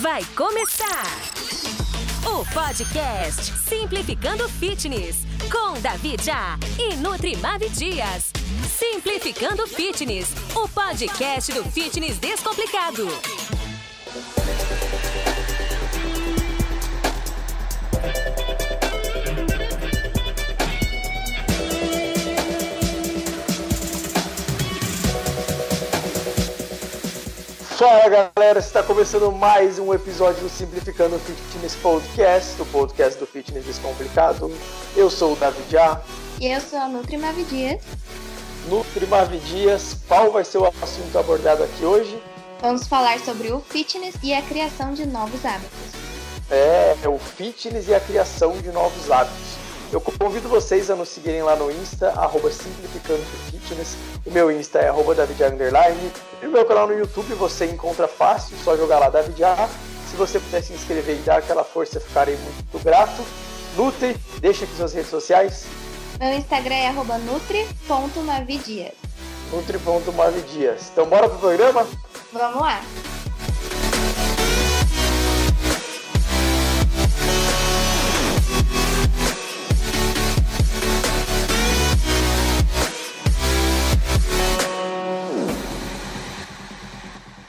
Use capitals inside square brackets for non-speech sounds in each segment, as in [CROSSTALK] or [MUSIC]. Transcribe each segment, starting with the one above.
vai começar! O podcast Simplificando Fitness com Davi Já e Nutrimave Dias. Simplificando Fitness, o podcast do fitness descomplicado. Fala galera, está começando mais um episódio do Simplificando Fitness Podcast, o podcast do fitness descomplicado. Eu sou o David Já. E eu sou a Nutri Mavi Dias. Nutri Mavi Dias, qual vai ser o assunto abordado aqui hoje? Vamos falar sobre o fitness e a criação de novos hábitos. É, é o fitness e a criação de novos hábitos. Eu convido vocês a nos seguirem lá no Insta, arroba Simplificando Fitness. O meu Insta é arroba David Underline. E o meu canal no YouTube você encontra fácil, só jogar lá David A. Se você puder se inscrever e dar aquela força, ficarei muito grato. Nutri, deixa aqui suas redes sociais. Meu Instagram é arroba nutri.mavidias. Nutri.mavidias. Então bora pro programa? Vamos lá!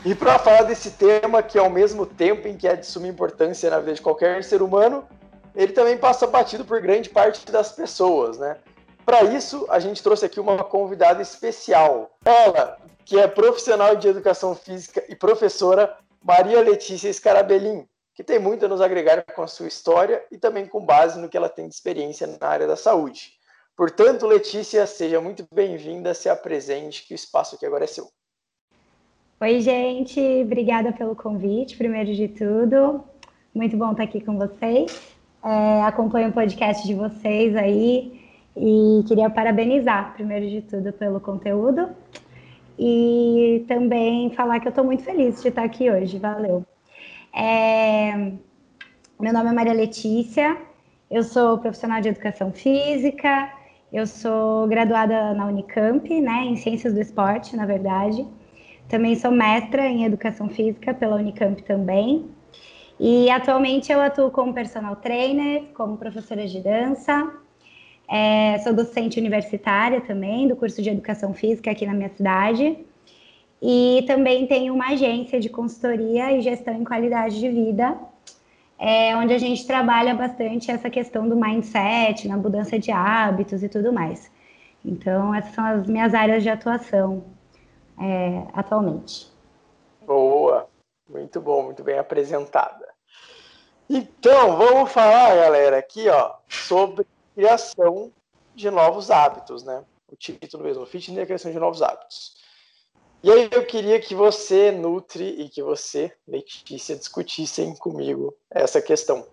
E para falar desse tema, que ao mesmo tempo em que é de suma importância na vida de qualquer ser humano, ele também passa batido por grande parte das pessoas, né? Para isso, a gente trouxe aqui uma convidada especial. Ela, que é profissional de educação física e professora, Maria Letícia Scarabelin, que tem muito a nos agregar com a sua história e também com base no que ela tem de experiência na área da saúde. Portanto, Letícia, seja muito bem-vinda, se apresente, que o espaço aqui agora é seu. Oi, gente, obrigada pelo convite, primeiro de tudo. Muito bom estar aqui com vocês. É, acompanho o podcast de vocês aí e queria parabenizar, primeiro de tudo, pelo conteúdo e também falar que eu estou muito feliz de estar aqui hoje. Valeu. É, meu nome é Maria Letícia, eu sou profissional de educação física, eu sou graduada na Unicamp, né, em Ciências do Esporte, na verdade. Também sou mestra em Educação Física pela Unicamp também. E atualmente eu atuo como personal trainer, como professora de dança. É, sou docente universitária também do curso de Educação Física aqui na minha cidade. E também tenho uma agência de consultoria e gestão em qualidade de vida, é, onde a gente trabalha bastante essa questão do mindset, na mudança de hábitos e tudo mais. Então, essas são as minhas áreas de atuação é, atualmente. Boa, muito bom, muito bem apresentada. Então, vamos falar, galera, aqui ó, sobre criação de novos hábitos, né? O título mesmo, Fitness e criação de novos hábitos. E aí eu queria que você, Nutri, e que você, Letícia, discutissem comigo essa questão.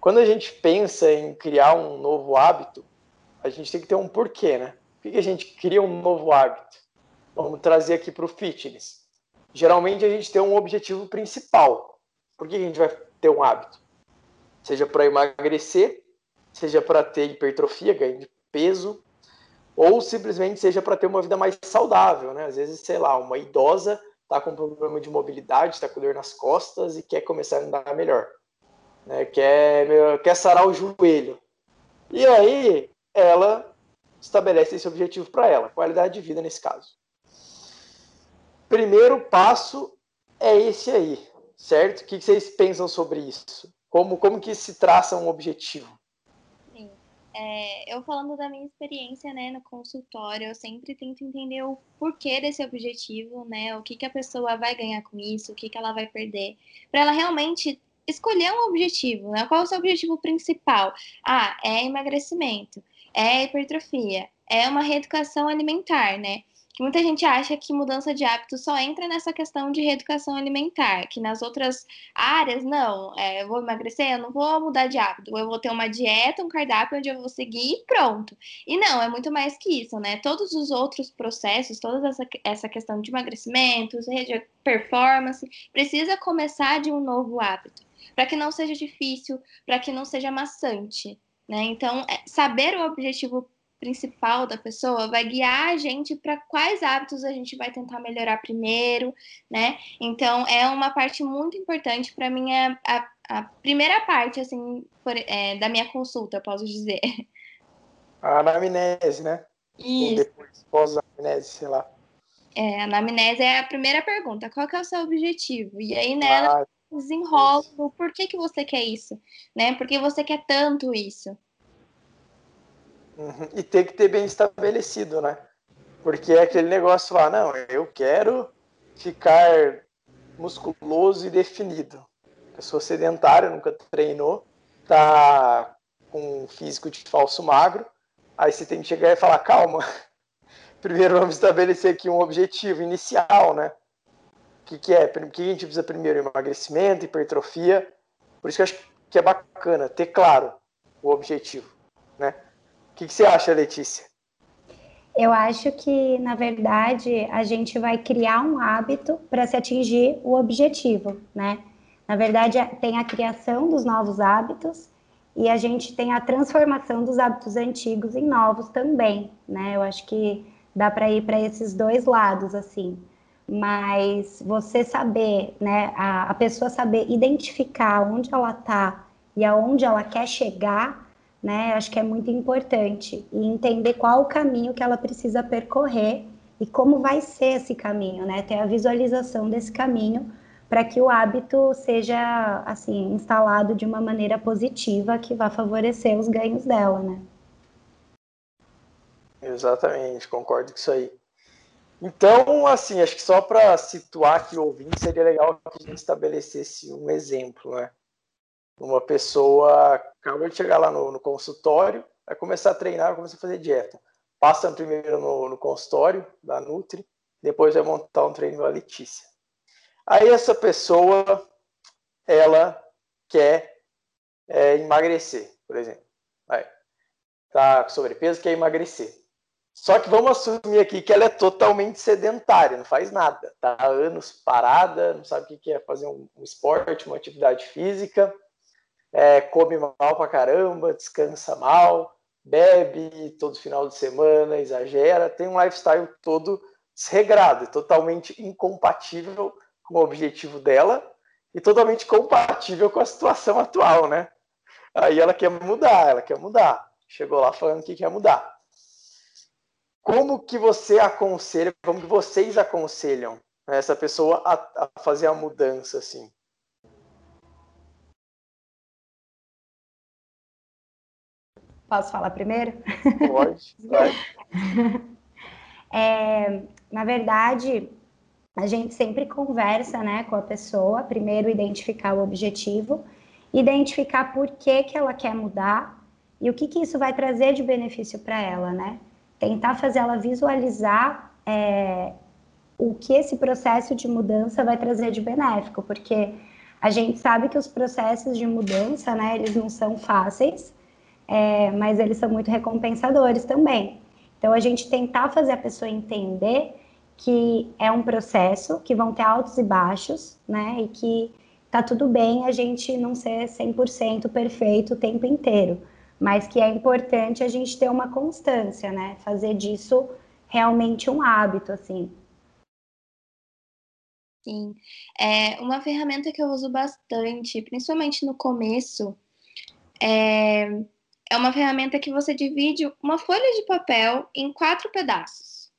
Quando a gente pensa em criar um novo hábito, a gente tem que ter um porquê, né? Por que a gente cria um novo hábito? Vamos trazer aqui para o fitness. Geralmente a gente tem um objetivo principal. Por que a gente vai ter um hábito? Seja para emagrecer, seja para ter hipertrofia, ganho de peso, ou simplesmente seja para ter uma vida mais saudável, né? Às vezes, sei lá, uma idosa está com problema de mobilidade, está com dor nas costas e quer começar a andar melhor, né? Quer, quer sarar o joelho. E aí ela estabelece esse objetivo para ela, qualidade de vida nesse caso primeiro passo é esse aí, certo? O que vocês pensam sobre isso? Como, como que se traça um objetivo? Sim. É, eu falando da minha experiência né, no consultório, eu sempre tento entender o porquê desse objetivo, né? O que, que a pessoa vai ganhar com isso, o que, que ela vai perder, para ela realmente escolher um objetivo, né? Qual é o seu objetivo principal? Ah, é emagrecimento, é hipertrofia, é uma reeducação alimentar, né? Que muita gente acha que mudança de hábito só entra nessa questão de reeducação alimentar, que nas outras áreas, não, é, eu vou emagrecer, eu não vou mudar de hábito, eu vou ter uma dieta, um cardápio onde eu vou seguir e pronto. E não, é muito mais que isso, né? Todos os outros processos, toda essa, essa questão de emagrecimento, de performance, precisa começar de um novo hábito, para que não seja difícil, para que não seja maçante, né? Então, é, saber o objetivo principal da pessoa vai guiar a gente para quais hábitos a gente vai tentar melhorar primeiro, né? Então é uma parte muito importante para mim é a, a, primeira parte assim por, é, da minha consulta, posso dizer. A anamnese, né? Isso. Ou depois pós-anamnese, sei lá. É, a anamnese é a primeira pergunta. Qual que é o seu objetivo? E aí nela ah, desenrola o porquê que você quer isso, né? Por que você quer tanto isso? Uhum. E tem que ter bem estabelecido, né? Porque é aquele negócio lá, não, eu quero ficar musculoso e definido. Pessoa sedentária, nunca treinou, tá com um físico de falso magro, aí você tem que chegar e falar, calma, [LAUGHS] primeiro vamos estabelecer aqui um objetivo inicial, né? O que, que é? O que a gente precisa primeiro? Emagrecimento, hipertrofia. Por isso que eu acho que é bacana ter claro o objetivo, né? Que, que você acha, Letícia? Eu acho que, na verdade, a gente vai criar um hábito para se atingir o objetivo, né? Na verdade, tem a criação dos novos hábitos e a gente tem a transformação dos hábitos antigos em novos também, né? Eu acho que dá para ir para esses dois lados, assim. Mas você saber, né, a, a pessoa saber identificar onde ela está e aonde ela quer chegar, né? Acho que é muito importante e entender qual o caminho que ela precisa percorrer e como vai ser esse caminho, né? Ter a visualização desse caminho para que o hábito seja assim instalado de uma maneira positiva que vá favorecer os ganhos dela, né? Exatamente, concordo com isso aí. Então, assim, acho que só para situar aqui o ouvinte, seria legal que a gente estabelecesse um exemplo, né? uma pessoa acaba de chegar lá no, no, consultório, vai começar a treinar, vai começar a fazer dieta. Passa primeiro no, no consultório da Nutri, depois vai montar um treino da Letícia. Aí essa pessoa, ela quer é, emagrecer, por exemplo. Vai. Tá com sobrepeso, quer emagrecer. Só que vamos assumir aqui que ela é totalmente sedentária, não faz nada. Tá anos parada, não sabe o que é fazer um esporte, uma atividade física é, come mal pra caramba, descansa mal, bebe todo final de semana, exagera, tem um lifestyle todo desregrado, totalmente incompatível com o objetivo dela e totalmente compatível com a situação atual, né? Aí ela quer mudar, ela quer mudar. Chegou lá falando que quer mudar. Como que você aconselha, como que vocês aconselham essa pessoa a, a fazer a mudança assim? Posso falar primeiro? Pode, pode. [LAUGHS] É, na verdade, a gente sempre conversa né, com a pessoa, primeiro identificar o objetivo, identificar por que, que ela quer mudar e o que, que isso vai trazer de benefício para ela, né? Tentar fazer ela visualizar é, o que esse processo de mudança vai trazer de benéfico, porque a gente sabe que os processos de mudança, né, eles não são fáceis, é, mas eles são muito recompensadores também. Então, a gente tentar fazer a pessoa entender que é um processo, que vão ter altos e baixos, né? E que tá tudo bem a gente não ser 100% perfeito o tempo inteiro, mas que é importante a gente ter uma constância, né? Fazer disso realmente um hábito, assim. Sim. É uma ferramenta que eu uso bastante, principalmente no começo, é é uma ferramenta que você divide uma folha de papel em quatro pedaços.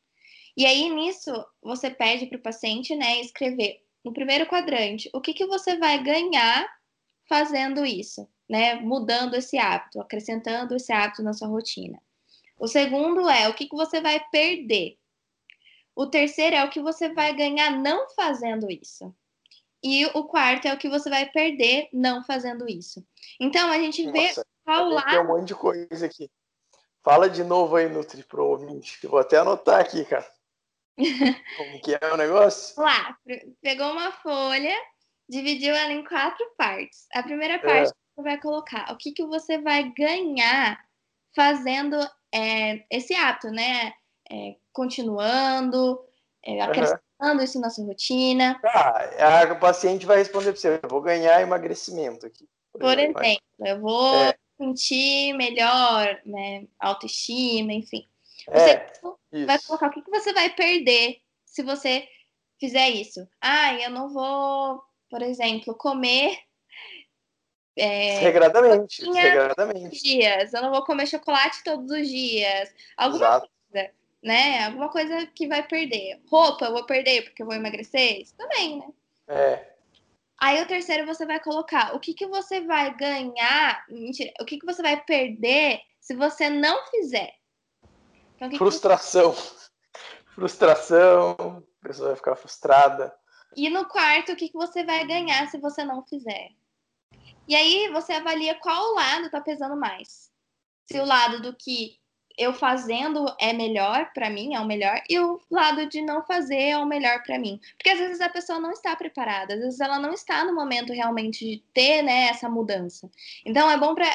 E aí, nisso, você pede para o paciente né, escrever no primeiro quadrante o que, que você vai ganhar fazendo isso, né? Mudando esse hábito, acrescentando esse hábito na sua rotina. O segundo é o que, que você vai perder. O terceiro é o que você vai ganhar não fazendo isso. E o quarto é o que você vai perder não fazendo isso. Então, a gente vê. Tem um monte de coisa aqui. Fala de novo aí, Nutri, pro ouvinte. Eu vou até anotar aqui, cara. [LAUGHS] Como que é o negócio? Lá, pegou uma folha, dividiu ela em quatro partes. A primeira é. parte é. você vai colocar o que, que você vai ganhar fazendo é, esse hábito, né? É, continuando, é, acrescentando uhum. isso na sua rotina. Ah, a paciente vai responder para você: eu vou ganhar emagrecimento aqui. Por, por exemplo, eu vou é sentir melhor, né? Autoestima, enfim. Você É, vai isso. colocar o que, que você vai perder se você fizer isso. Ah, eu não vou, por exemplo, comer é, Regradamente, regradamente. dias, eu não vou comer chocolate todos os dias. Alguma Exato. coisa, né? Alguma coisa que vai perder. Roupa, eu vou perder porque eu vou emagrecer? Isso também, né? É, Aí o terceiro você vai colocar o que, que você vai ganhar, mentira, o que, que você vai perder se você não fizer. Então, que que frustração. Frustração, a pessoa vai ficar frustrada. E no quarto, o que, que você vai ganhar se você não fizer? E aí você avalia qual lado tá pesando mais. Se o lado do que eu fazendo é melhor para mim, é o melhor, e o lado de não fazer é o melhor para mim. Porque às vezes a pessoa não está preparada, às vezes ela não está no momento realmente de ter, né, essa mudança. Então é bom para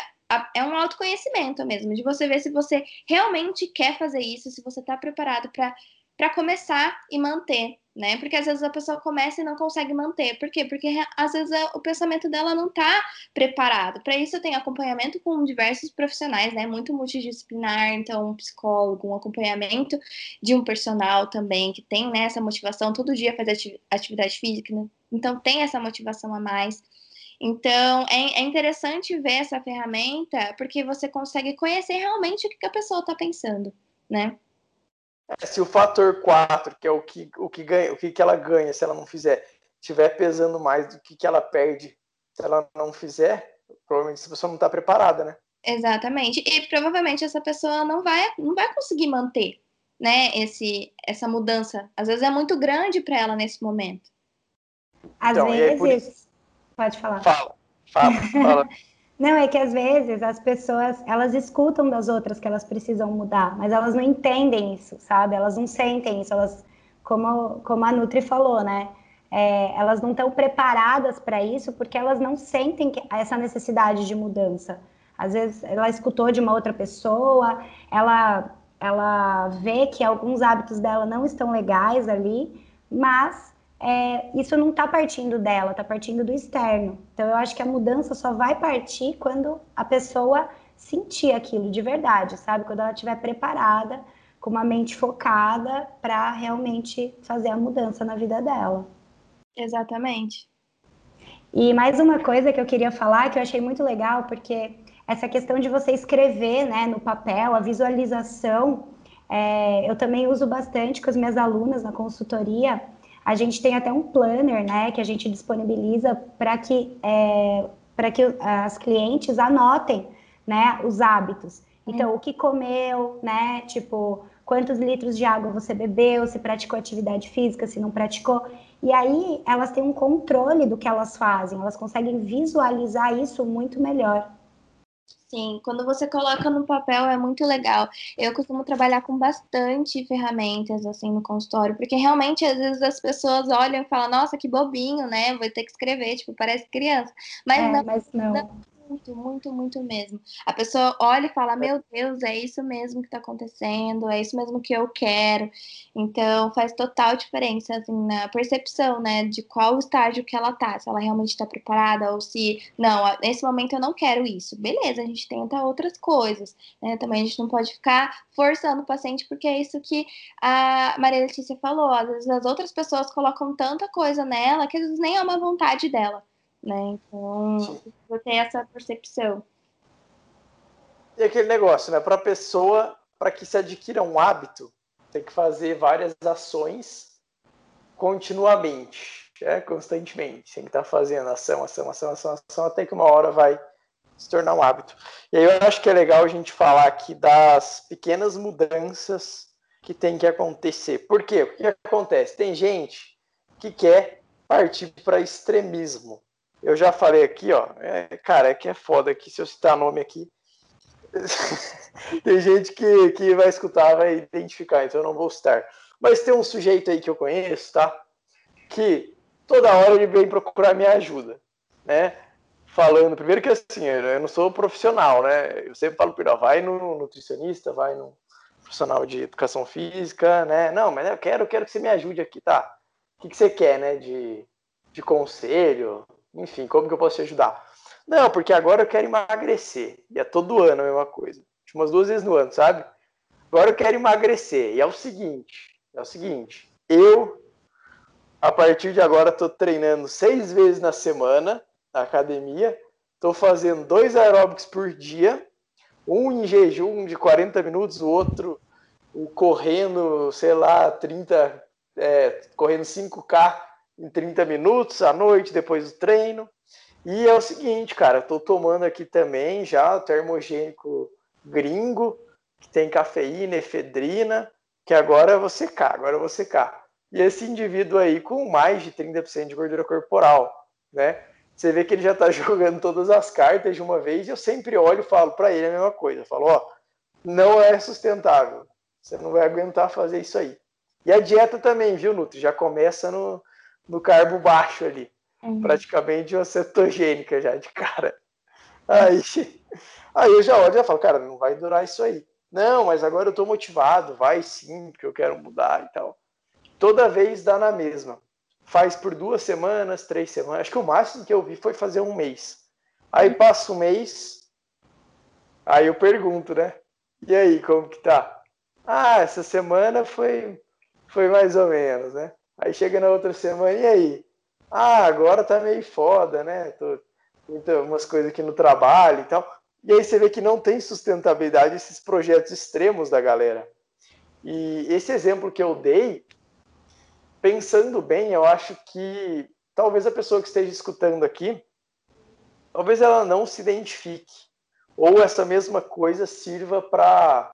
é um autoconhecimento mesmo, de você ver se você realmente quer fazer isso, se você está preparado para para começar e manter, né? Porque às vezes a pessoa começa e não consegue manter. Por quê? Porque às vezes o pensamento dela não está preparado. Para isso eu tenho acompanhamento com diversos profissionais, né? Muito multidisciplinar, então um psicólogo, um acompanhamento de um personal também que tem né, essa motivação todo dia fazer ati atividade física, né? então tem essa motivação a mais. Então, é, é, interessante ver essa ferramenta porque você consegue conhecer realmente o que, que a pessoa está pensando, né? É, se o fator 4, que é o que, o que ganha, o que, que ela ganha se ela não fizer, estiver pesando mais do que, que ela perde se ela não fizer, provavelmente essa pessoa não está preparada, né? Exatamente. E provavelmente essa pessoa não vai, não vai conseguir manter, né, esse, essa mudança. Às vezes é muito grande para ela nesse momento. Às Então, e aí, por vezes. Pode falar. Fala, fala, fala. [LAUGHS] Não, é que às vezes as pessoas, elas escutam das outras que elas precisam mudar, mas elas não entendem isso, sabe? Elas não sentem isso, elas, como, como a Nutri falou, né? É, elas não estão preparadas para isso porque elas não sentem que, essa necessidade de mudança. Às vezes ela escutou de uma outra pessoa, ela, ela vê que alguns hábitos dela não estão legais ali, mas é, isso não está partindo dela, está partindo do externo. Então, eu acho que a mudança só vai partir quando a pessoa sentir aquilo de verdade, sabe? Quando ela estiver preparada, com uma mente focada para realmente fazer a mudança na vida dela. Exatamente. E mais uma coisa que eu queria falar, que eu achei muito legal, porque essa questão de você escrever né, no papel, a visualização, é, eu também uso bastante com as minhas alunas na consultoria a gente tem até um planner, né, que a gente disponibiliza para que, é, para que as clientes anotem, né, os hábitos. Então, é. o que comeu, né, tipo, quantos litros de água você bebeu, se praticou atividade física, se não praticou. E aí, elas têm um controle do que elas fazem, elas conseguem visualizar isso muito melhor. Sim, quando você coloca no papel é muito legal. Eu costumo trabalhar com bastante ferramentas assim no consultório, porque realmente às vezes as pessoas olham e falam, nossa, que bobinho, né? Vou ter que escrever, tipo, parece criança. Mas é, não, mas não. não muito, muito, muito mesmo. A pessoa olha e fala: Meu Deus, é isso mesmo que está acontecendo, é isso mesmo que eu quero. Então faz total diferença assim, na percepção, né, de qual estágio que ela tá, se ela realmente está preparada ou se não, nesse momento eu não quero isso. Beleza, a gente tenta outras coisas, né? Também a gente não pode ficar forçando o paciente, porque é isso que a Maria Letícia falou. Às vezes as outras pessoas colocam tanta coisa nela que às vezes nem é uma vontade dela né? Então, precisa ter essa percepção. E aquele negócio, né? Para a pessoa, para que se adquira um hábito, tem que fazer várias ações continuamente, né? constantemente. Tem que estar fazendo ação, ação, ação, ação, ação, até que uma hora vai se tornar um hábito. E aí eu acho que é legal a gente falar aqui das pequenas mudanças que tem que acontecer. Por quê? O que acontece? Tem gente que quer partir para extremismo. Eu já falei aqui, ó. É, cara, é que é foda aqui, se eu citar nome aqui. [LAUGHS] tem gente que, que vai escutar, vai identificar, então eu não vou citar. Mas tem um sujeito aí que eu conheço, tá? Que toda hora ele vem procurar minha ajuda, né? Falando, primeiro que assim, eu não sou profissional, né? Eu sempre falo ele, vai no nutricionista, vai no profissional de educação física, né? Não, mas eu quero, eu quero que você me ajude aqui, tá? O que, que você quer, né? De, de conselho, enfim, como que eu posso te ajudar? Não, porque agora eu quero emagrecer. E é todo ano a mesma coisa. Umas duas vezes no ano, sabe? Agora eu quero emagrecer. E é o seguinte, é o seguinte, eu a partir de agora estou treinando seis vezes na semana na academia, estou fazendo dois aeróbicos por dia, um em jejum de 40 minutos, o outro correndo, sei lá, 30, é, correndo 5K em 30 minutos à noite, depois do treino. E é o seguinte, cara, estou tomando aqui também já o termogênico gringo, que tem cafeína, efedrina, que agora eu vou secar, agora eu vou secar. E esse indivíduo aí com mais de 30% de gordura corporal, né? Você vê que ele já está [LAUGHS] jogando todas as cartas de uma vez e eu sempre olho e falo para ele a mesma coisa. Eu falo, ó, não é sustentável. Você não vai aguentar fazer isso aí. E a dieta também, viu, Nutri? Já começa no, no carbo baixo ali. Uhum. Praticamente uma cetogênica já de cara. Aí, [LAUGHS] aí eu já olho e já falo, cara, não vai durar isso aí. Não, mas agora eu tô motivado, vai sim, porque eu quero mudar e tal. Toda vez dá na mesma. Faz por duas semanas, três semanas. Acho que o máximo que eu vi foi fazer um mês. Aí passa um mês, aí eu pergunto, né? E aí, como que tá? Ah, essa semana foi, foi mais ou menos, né? Aí chega na outra semana, e aí? Ah, agora tá meio foda, né? Tô, muita, umas coisas aqui no trabalho e tal. E aí você vê que não tem sustentabilidade esses projetos extremos da galera. E esse exemplo que eu dei pensando bem, eu acho que talvez a pessoa que esteja escutando aqui, talvez ela não se identifique. Ou essa mesma coisa sirva para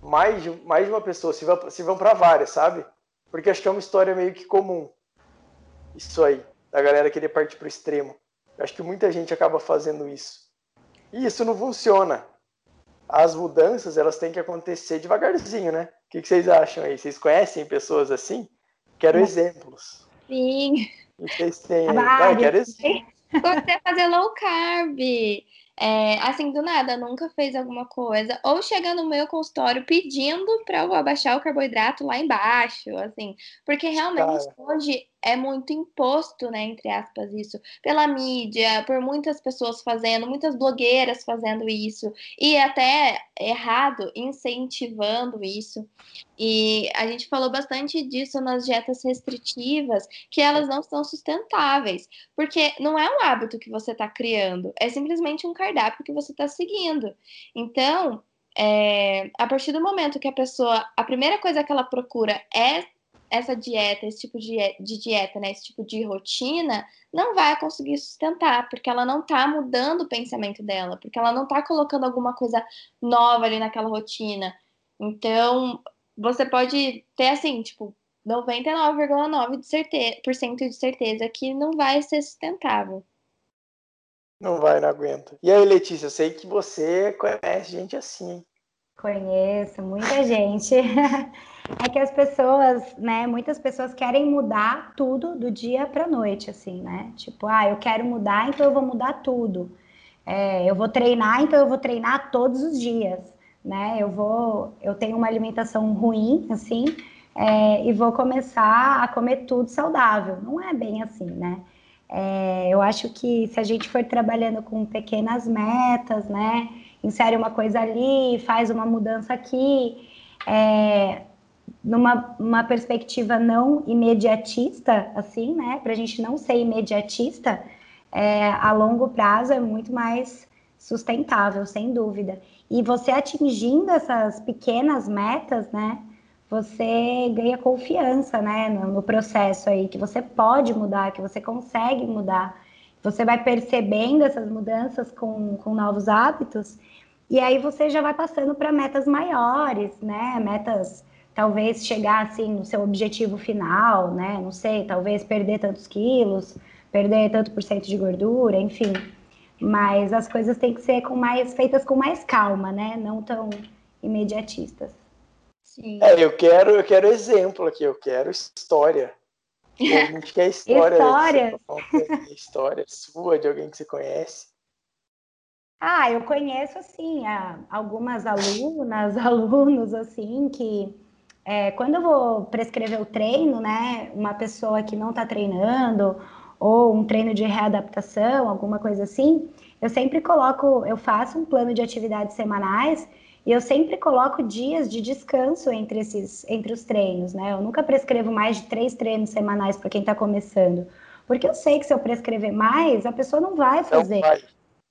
mais mais de uma pessoa, sirva, sirvam para várias, sabe? Porque acho que é uma história meio que comum. Isso aí, da galera querer partir para o extremo. Acho que muita gente acaba fazendo isso. E isso não funciona. As mudanças, elas têm que acontecer devagarzinho, né? O que, que vocês acham aí? Vocês conhecem pessoas assim? Quero exemplos. Sim. Vocês têm. Vai, quero exemplos. Você fazer low carb. É, assim, do nada, nunca fez alguma coisa, ou chega no meu consultório pedindo para eu abaixar o carboidrato lá embaixo, assim, porque realmente Cara. hoje é muito imposto, né, entre aspas, isso, pela mídia, por muitas pessoas fazendo, muitas blogueiras fazendo isso, e até errado, incentivando isso. E a gente falou bastante disso nas dietas restritivas, que elas não são sustentáveis, porque não é um hábito que você está criando, é simplesmente um cardápio que você está seguindo. Então, é, a partir do momento que a pessoa, a primeira coisa que ela procura é essa dieta, esse tipo de, de dieta, né, esse tipo de rotina, não vai conseguir sustentar, porque ela não tá mudando o pensamento dela, porque ela não tá colocando alguma coisa nova ali naquela rotina. Então, você pode ter assim, tipo, 99,9% de certeza, de certeza que não vai ser sustentável. Não vai, não aguenta. E aí, Letícia, eu sei que você conhece gente assim. Conheço, muita gente. [LAUGHS] é que as pessoas, né, muitas pessoas querem mudar tudo do dia para noite, assim, né? Tipo, ah, eu quero mudar, então eu vou mudar tudo. É, eu vou treinar, então eu vou treinar todos os dias, né? Eu vou, eu tenho uma alimentação ruim, assim, é, e vou começar a comer tudo saudável. Não é bem assim, né? É, eu acho que se a gente for trabalhando com pequenas metas, né? Insere uma coisa ali, faz uma mudança aqui, é, numa uma perspectiva não imediatista, assim, né? Para a gente não ser imediatista, é, a longo prazo é muito mais sustentável, sem dúvida. E você atingindo essas pequenas metas, né? Você ganha confiança, né? No, no processo aí, que você pode mudar, que você consegue mudar. Você vai percebendo essas mudanças com, com novos hábitos, e aí você já vai passando para metas maiores, né? Metas talvez chegar assim no seu objetivo final, né? Não sei, talvez perder tantos quilos, perder tanto por cento de gordura, enfim. Mas as coisas têm que ser com mais feitas com mais calma, né? Não tão imediatistas. Sim. É, eu quero, eu quero exemplo aqui, eu quero história. [LAUGHS] A gente quer história. história. história sua, de alguém que você conhece. Ah, eu conheço assim algumas alunas, [LAUGHS] alunos assim que é, quando eu vou prescrever o treino, né, uma pessoa que não está treinando ou um treino de readaptação, alguma coisa assim, eu sempre coloco, eu faço um plano de atividades semanais e eu sempre coloco dias de descanso entre esses, entre os treinos, né? Eu nunca prescrevo mais de três treinos semanais para quem está começando, porque eu sei que se eu prescrever mais, a pessoa não vai fazer, não vai.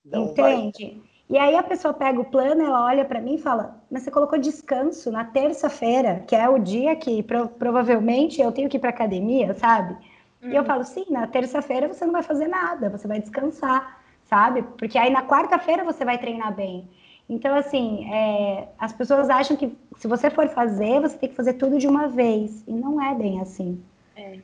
Não entende? Vai. E aí a pessoa pega o plano, ela olha para mim e fala: "Mas você colocou descanso na terça-feira, que é o dia que pro, provavelmente eu tenho que ir para academia, sabe?" E eu uhum. falo: "Sim, na terça-feira você não vai fazer nada, você vai descansar." sabe? Porque aí na quarta-feira você vai treinar bem. Então, assim, é, as pessoas acham que se você for fazer, você tem que fazer tudo de uma vez. E não é bem assim. É.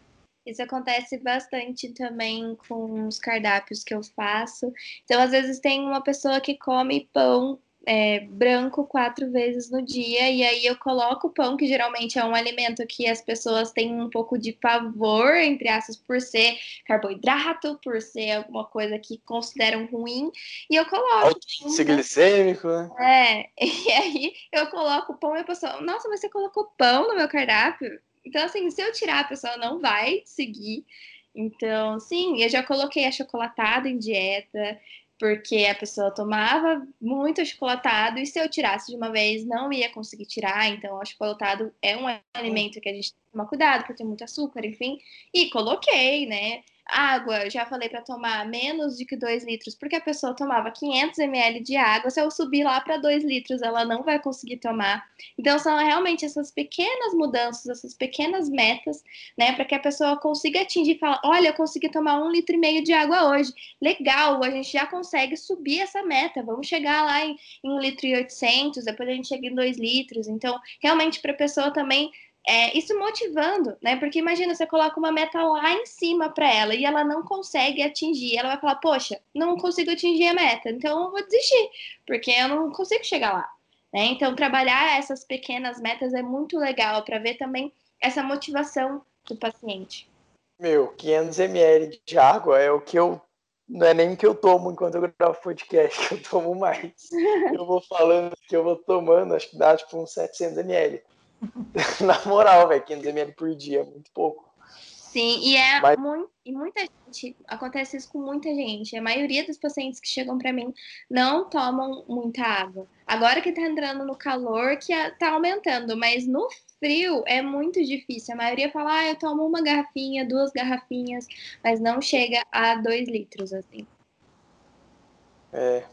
Isso acontece bastante também com os cardápios que eu faço. Então, às vezes, tem uma pessoa que come pão é, branco quatro vezes no dia, e aí eu coloco o pão, que geralmente é um alimento que as pessoas têm um pouco de pavor, entre aspas, por ser carboidrato, por ser alguma coisa que consideram ruim, e eu coloco. Alto glicêmico, né? É, [LAUGHS] e aí eu coloco o pão e a pessoa, nossa, mas você colocou pão no meu cardápio? Então, assim, se eu tirar, a pessoa não vai seguir. Então, sim, eu já coloquei achocolatado em dieta, porque a pessoa tomava muito achocolatado e se eu tirasse de uma vez não ia conseguir tirar, então o achocolatado é um alimento que a gente tem que tomar cuidado, porque tem muito açúcar, enfim, e coloquei, né? Água, já falei para tomar menos de que 2 litros, porque a pessoa tomava 500 ml de água. Se eu subir lá para 2 litros, ela não vai conseguir tomar. Então, são realmente essas pequenas mudanças, essas pequenas metas, né, para que a pessoa consiga atingir e falar: olha, eu consegui tomar um litro e meio de água hoje. Legal, a gente já consegue subir essa meta. Vamos chegar lá em, em 1 litro e 800, depois a gente chega em 2 litros. Então, realmente, para a pessoa também é, isso motivando, né? Porque imagina, você coloca uma meta lá em cima para ela e ela não consegue atingir. Ela vai falar, poxa, não consigo atingir a meta, então eu vou desistir, porque eu não consigo chegar lá. Né? Então, trabalhar essas pequenas metas é muito legal para ver também essa motivação do paciente. Meu, 500 ml de água é o que eu. Não é nem que eu tomo enquanto eu gravo podcast, [LAUGHS] eu tomo mais. eu vou falando que eu vou tomando, acho que dá tipo uns 700 ml. [LAUGHS] Na moral, velho, 500 ml por dia, muito pouco. Sim, e é Mas... muito, e muita gente, acontece isso com muita gente. A maioria dos pacientes que chegam para mim não tomam muita água. Agora que tá entrando no calor, que tá aumentando, mas no frio é muito difícil. A maioria fala, ah, eu tomo uma garrafinha, duas garrafinhas, mas não chega a dois litros, assim. É.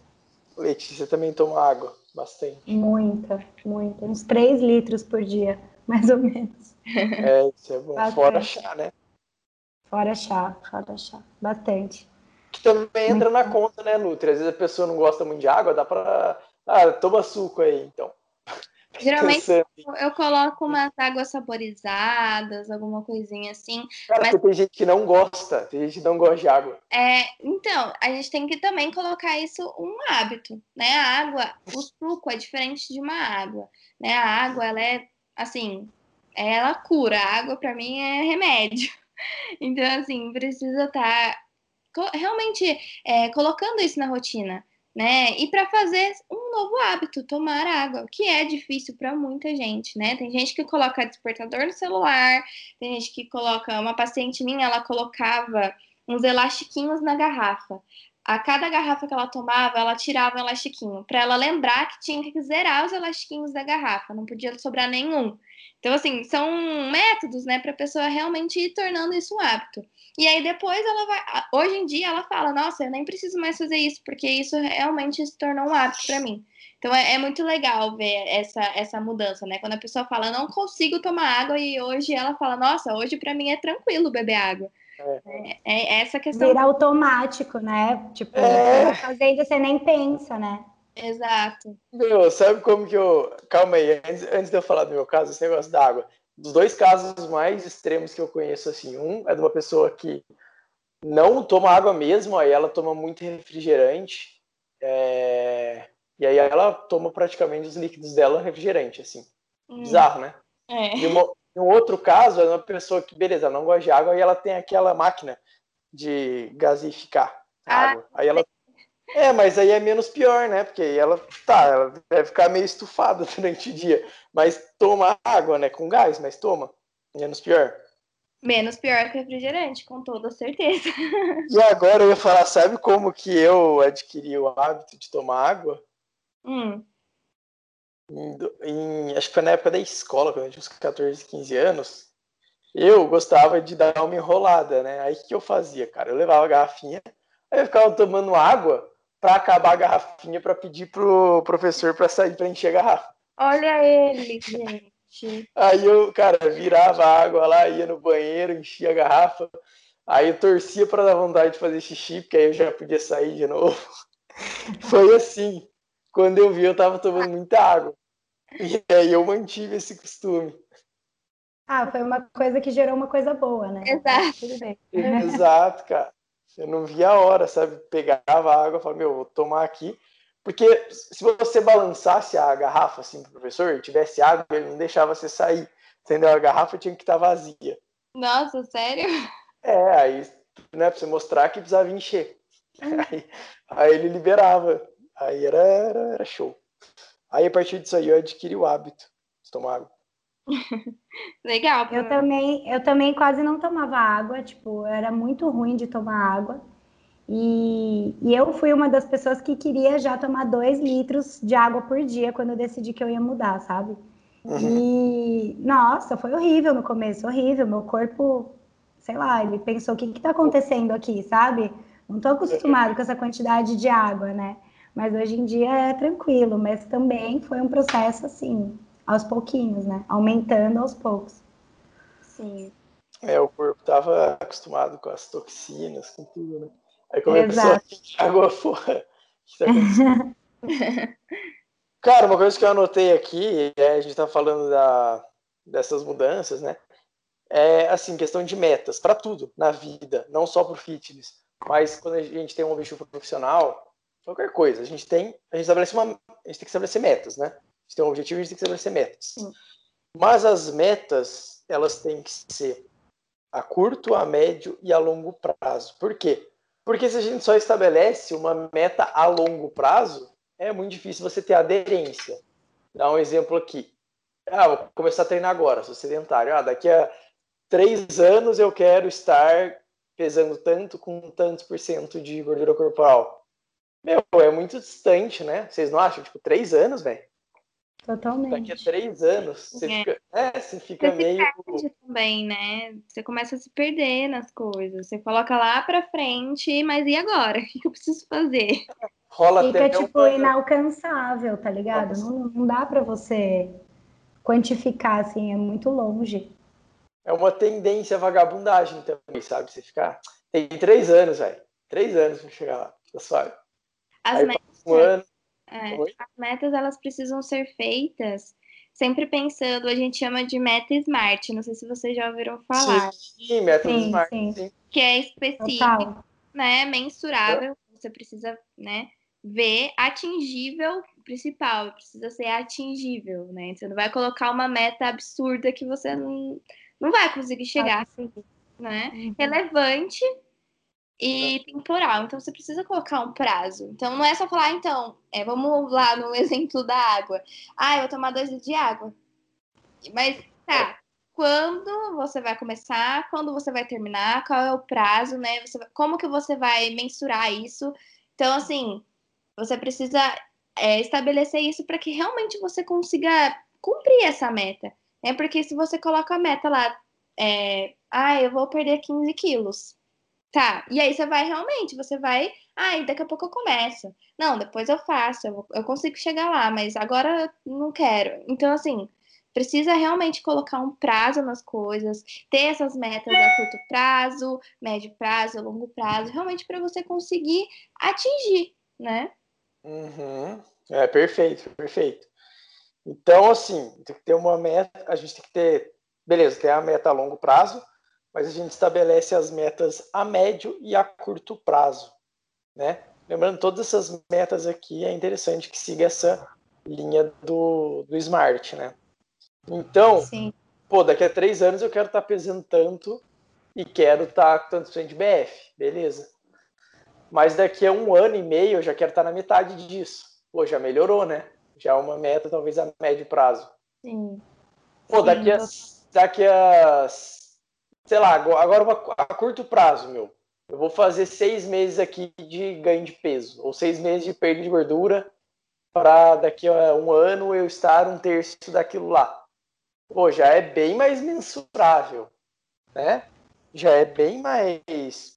Letícia também toma água. Bastante. Muita, muita. Uns 3 litros por dia, [LAUGHS] mais ou menos. É, isso é bom. Bastante. Fora chá, né? Fora chá, fora chá. Bastante. Que também entra muito na bom. conta, né, Nutri? Às vezes a pessoa não gosta muito de água, dá pra. Ah, toma suco aí, então. Geralmente eu coloco umas águas saborizadas, alguma coisinha assim. Cara, mas... tem gente que não gosta, tem gente que não gosta de água. É, então, a gente tem que também colocar isso um hábito, né? A água, o suco é diferente de uma água, né? A água, ela é, assim, ela cura. A água, para mim, é remédio. [LAUGHS] Então, assim, precisa estar tá realmente é, colocando isso na rotina né? E para fazer um novo hábito, tomar água, que é difícil para muita gente, né? Tem gente que coloca despertador no celular, tem gente que coloca, uma paciente minha, ela colocava uns elastiquinhos na garrafa. A cada garrafa que ela tomava, ela tirava um elastiquinho, para ela lembrar que tinha que zerar os elastiquinhos da garrafa, não podia sobrar nenhum. Então, assim, são métodos, né, para a pessoa realmente ir tornando isso um hábito. E aí depois ela vai. Hoje em dia ela fala, nossa, eu nem preciso mais fazer isso, porque isso realmente se tornou um hábito para mim. Então é, é, muito legal ver essa, essa mudança, né? Quando a pessoa fala, não consigo tomar água, e hoje ela fala, nossa, hoje para mim é tranquilo beber água. É. é, é essa questão. Vira automático, né? Tipo, é. Tá fazendo, você nem pensa, né? Exato. Meu, sabe como que eu. Calma aí, antes, antes de eu falar do meu caso, esse negócio da água dos dois casos mais extremos que eu conheço, assim, um é de uma pessoa que não toma água mesmo, aí ela toma muito refrigerante, é... e aí ela toma praticamente os líquidos dela refrigerante, assim. Hum. Bizarro, né? É. E uma, um outro caso é uma pessoa que, beleza, não gosta de água e ela tem aquela máquina de gasificar ah, água. Aí ela é, mas aí é menos pior, né? Porque ela tá, ela deve ficar meio estufada [LAUGHS] durante o dia, mas toma água, né? Com gás, mas toma. Menos pior. Menos pior que refrigerante, com toda certeza. [LAUGHS] E agora eu ia falar, sabe como que eu adquiri o hábito de tomar água? Hum. Em, em, acho que foi na época da escola, quando eu tinha uns 14, 15 anos. Eu gostava de dar uma enrolada, né? Aí o que eu fazia, cara? Eu levava a garrafinha, aí eu ficava tomando água para acabar a garrafinha para pedir pro professor para sair para encher a garrafa. Olha ele, gente. Aí eu, cara, virava a água lá, ia no banheiro, enchia a garrafa. Aí eu torcia para dar vontade de fazer xixi, porque aí eu já podia sair de novo. [LAUGHS] Foi assim. Quando eu vi, eu tava tomando muita água. E aí eu mantive esse costume. Ah, foi uma coisa que gerou uma coisa boa, né? Exato. Exato, cara. Eu não via a hora, sabe? Pegava a água e falava, meu, vou tomar aqui. Porque se você balançasse a garrafa assim pro professor, tivesse água, ele não deixava você sair. Entendeu? A garrafa tinha que estar tá vazia. Nossa, sério? É, aí, né, pra você mostrar que precisava encher. Aí, aí, ele liberava. Aí era, era, era, show. Aí a partir disso aí eu adquiri o hábito de tomar água. [LAUGHS] Legal. Eu também, eu também quase não tomava água, tipo, era muito ruim de tomar água. E, e, eu fui uma das pessoas que queria já tomar dois litros de água por dia quando eu decidi que eu ia mudar, sabe? Uhum. E nossa, foi horrível no começo, horrível. Meu corpo, sei lá, ele pensou: o que está acontecendo aqui, sabe? Não estou acostumado com essa quantidade de água, né? Mas hoje em dia é tranquilo, mas também foi um processo assim, aos pouquinhos, né? Aumentando aos poucos. Sim. É, o corpo estava acostumado com as toxinas, com tudo, né? Aí [LAUGHS] começou a água fora. [LAUGHS] [LAUGHS] Cara, uma coisa que eu anotei aqui, é, a gente está falando da, dessas mudanças, né? É assim, questão de metas para tudo na vida, não só para o fitness, mas quando a gente tem um objetivo profissional, qualquer coisa, a gente tem, a gente estabelece uma, a gente tem que estabelecer metas, né? Gente tem um objetivo, a gente tem que estabelecer metas. Sim. Mas as metas, elas têm que ser a curto, a médio e a longo prazo. Por quê? Porque se a gente só estabelece uma meta a longo prazo, é muito difícil você ter aderência. Dá um exemplo aqui. Ah, vou começar a treinar agora, sou sedentário. Ah, daqui a três anos eu quero estar pesando tanto com tantos por cento de gordura corporal. Meu, é muito distante, né? Vocês não acham? Tipo, três anos, velho. Totalmente. Daqui a três anos, você é. fica, é, você fica você meio. Se também, né? Você começa a se perder nas coisas. Você coloca lá pra frente, mas e agora? [LAUGHS] O que eu preciso fazer? Rola fica, tipo, um... inalcançável, tá ligado? Não, não dá pra você quantificar, assim, é muito longe. É uma tendência à vagabundagem também, sabe? Você ficar. Tem três anos, velho. Três anos pra chegar lá, tá suave. As Aí, metas. Um ano, é, as metas elas precisam ser feitas sempre pensando, a gente chama de meta smart, não sei se vocês já ouviram falar. Sim, meta sim, smart, sim. sim. Que é específico, né, mensurável, você precisa, né, ver atingível, principal, precisa ser atingível, né? Você não vai colocar uma meta absurda que você não, não vai conseguir chegar, ah, né? Uhum. Relevante, e temporal. Então você precisa colocar um prazo. Então não é só falar, então, é, vamos lá no [LAUGHS] exemplo da água. Ah, eu vou tomar dois litros de água. Mas tá, quando você vai começar, quando você vai terminar, qual é o prazo, né? Você, como que você vai mensurar isso? Então, assim, você precisa é, estabelecer isso para que realmente você consiga cumprir essa meta. Né? Porque se você coloca a meta lá, é, ah, eu vou perder 15 quilos. Tá, e aí você vai realmente, você vai, ai, ah, daqui a pouco eu começo. Não, depois eu faço, eu, consigo chegar lá, mas agora não quero. Então, assim, precisa realmente colocar um prazo nas coisas, ter essas metas a curto prazo, médio prazo, longo prazo, realmente para você conseguir atingir, né? Uhum. É perfeito, perfeito. Então, assim, tem que ter uma meta, a gente tem que ter, beleza, ter a meta a longo prazo, mas a gente estabelece as metas a médio e a curto prazo, né? Lembrando, todas essas metas aqui é interessante que siga essa linha do, do Smart, né? Então, Sim. pô, daqui a três anos eu quero estar tá pesando tanto e quero estar tá com tanto de BF, beleza. Mas daqui a um ano e meio eu já quero estar tá na metade disso. Pô, já melhorou, né? Já é uma meta talvez a médio prazo. Sim. Pô, daqui a, daqui a sei lá, agora a curto prazo, meu. Eu vou fazer seis meses aqui de ganho de peso, ou seis meses de perda de gordura, para daqui a um ano eu estar um terço daquilo lá. Pô, já é bem mais mensurável, né? Já é bem mais.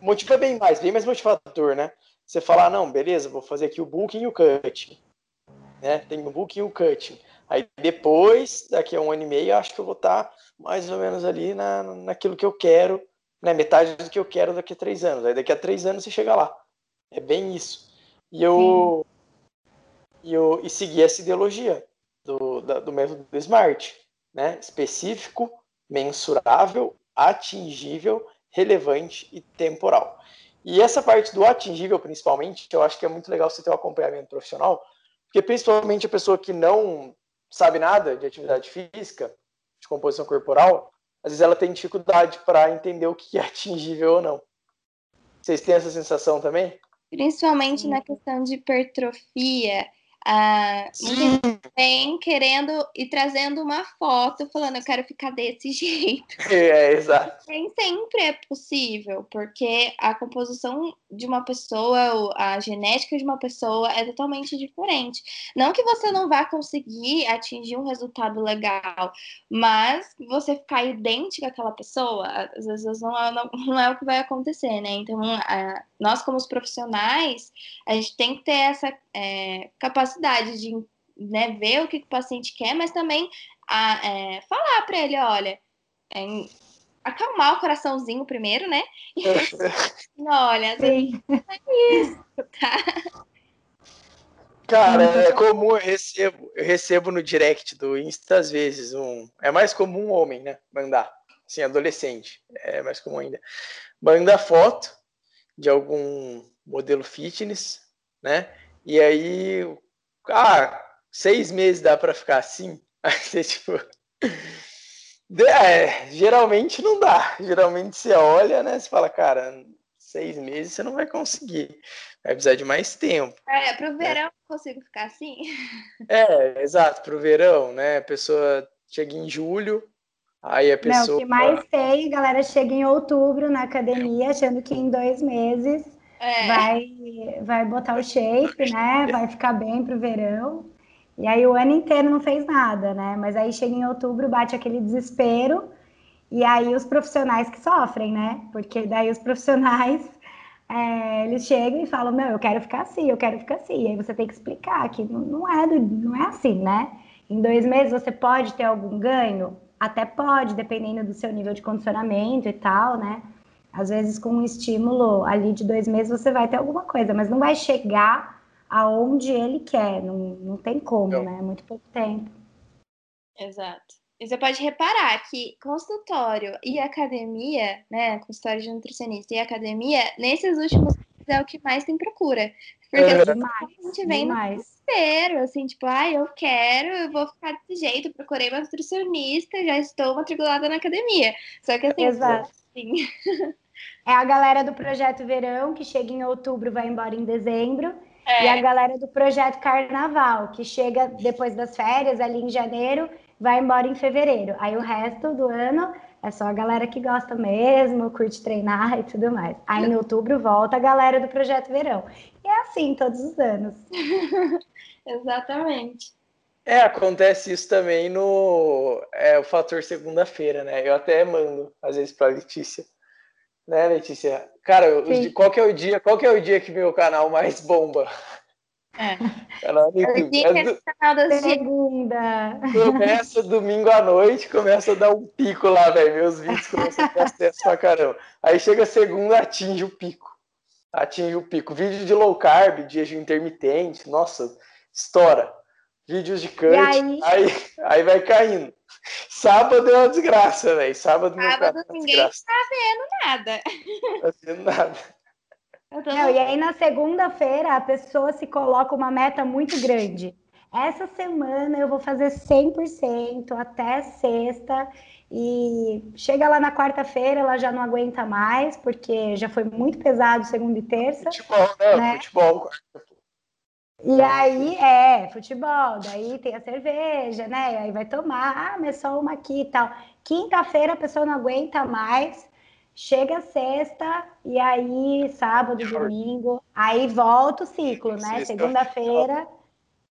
Motiva bem mais, bem mais motivador, né? Você falar, não, beleza, vou fazer aqui o booking e o cutting. Né? Tem o booking e o cutting. Aí depois, daqui a um ano e meio, acho que eu vou estar mais ou menos ali na, naquilo que eu quero, né? metade do que eu quero daqui a três anos. Aí daqui a três anos você chega lá. É bem isso. E eu, e eu e seguir essa ideologia do, da, do método do SMART, né? Específico, mensurável, atingível, relevante e temporal. E essa parte do atingível, principalmente, eu acho que é muito legal você ter um acompanhamento profissional, porque principalmente a pessoa que não sabe nada de atividade física, de composição corporal, às vezes ela tem dificuldade para entender o que é atingível ou não. Vocês têm essa sensação também? Principalmente na questão de hipertrofia ah, vem querendo e trazendo uma foto falando eu quero ficar desse [LAUGHS] jeito. É, exato. Nem sempre é possível, porque a composição de uma pessoa, a genética de uma pessoa é totalmente diferente. Não que você não vá conseguir atingir um resultado legal, mas você ficar idêntica àquela pessoa, às vezes não é, não, não é o que vai acontecer, né? Então, a, nós como os profissionais, a gente tem que ter essa é, capacidade de né, ver o que, que, o paciente quer, mas também a, é, falar para ele, olha, é, acalmar o coraçãozinho primeiro, né? E, [LAUGHS] olha, Sim. é isso, tá? Cara, é comum, eu recebo, eu recebo no direct do Insta às vezes um. É mais comum um homem, né? Mandar. Assim, adolescente. É mais comum ainda. Manda foto de algum modelo fitness, né? E aí, ah, seis meses dá para ficar assim? [LAUGHS] Aí você, tipo. É, geralmente não dá. Geralmente você olha, né? Você fala, cara, seis meses você não vai conseguir. Vai precisar de mais tempo. É, pro verão né? consigo ficar assim? [LAUGHS] É, exato, pro verão, né? A pessoa chega em julho, aí a pessoa. Não, o que mais tem, a galera chega em outubro na academia, achando que em dois meses é. vai, vai botar o shape, né? Vai ficar bem pro verão. E aí o ano inteiro não fez nada, né? Mas aí chega em outubro, bate aquele desespero, e aí os profissionais que sofrem, né? Porque daí os profissionais [LAUGHS] é, eles chegam e falam, meu, eu quero ficar assim, eu quero ficar assim. E aí você tem que explicar que não, não, é, do, não é assim, né? Em dois meses você pode ter algum ganho? Até pode, dependendo do seu nível de condicionamento e tal, né? Às vezes, com um estímulo ali de dois meses, você vai ter alguma coisa, mas não vai chegar aonde ele quer. Não, não tem como, não. né? É muito pouco tempo. Exato. E você pode reparar que consultório e academia, né? Consultório de nutricionista e academia, nesses últimos anos é o que mais tem procura. Porque é, assim, a gente vem demais. no desespero, assim, tipo, ai, ah, eu quero, eu vou ficar desse jeito, procurei uma nutricionista, já estou matriculada na academia. Só que assim, Exato. Assim... [LAUGHS] É a galera do Projeto Verão, que chega em outubro, vai embora em dezembro. É. E a galera do Projeto Carnaval, que chega depois das férias, ali em janeiro, vai embora em fevereiro. Aí o resto do ano é só a galera que gosta mesmo, curte treinar e tudo mais. Aí em outubro volta a galera do Projeto Verão. E é assim todos os anos. [LAUGHS] Exatamente. É, acontece isso também no é, o fator segunda-feira, né? Eu até mando, às vezes, para Letícia. Né, Letícia? Cara, qual que é o dia, qual que é o dia que meu canal mais bomba? É. [LAUGHS] Canal do YouTube. É do... canal da segunda. Começa domingo à noite, começa a dar um pico lá, velho. Meus vídeos começam a ter acesso pra caramba. Aí chega segunda, atinge o pico. Atinge o pico. Vídeo de low carb, dia de intermitente, nossa, estoura vídeos de cut, aí... aí... Aí, vai caindo. Sábado é uma desgraça, velho. Sábado, Sábado é ninguém desgraça. tá vendo nada. Tá vendo nada. Não, e aí na segunda-feira a pessoa se coloca uma meta muito grande. Essa semana eu vou fazer 100% até sexta e chega lá na quarta-feira ela já não aguenta mais porque já foi muito pesado segunda e terça. Futebol, né? né? Futebol, e aí, é, futebol, daí tem a cerveja, né? Aí vai tomar, ah, mas só uma aqui e tal. Quinta-feira a pessoa não aguenta mais, chega sexta e aí sábado, domingo, aí volta o ciclo, né? Segunda-feira,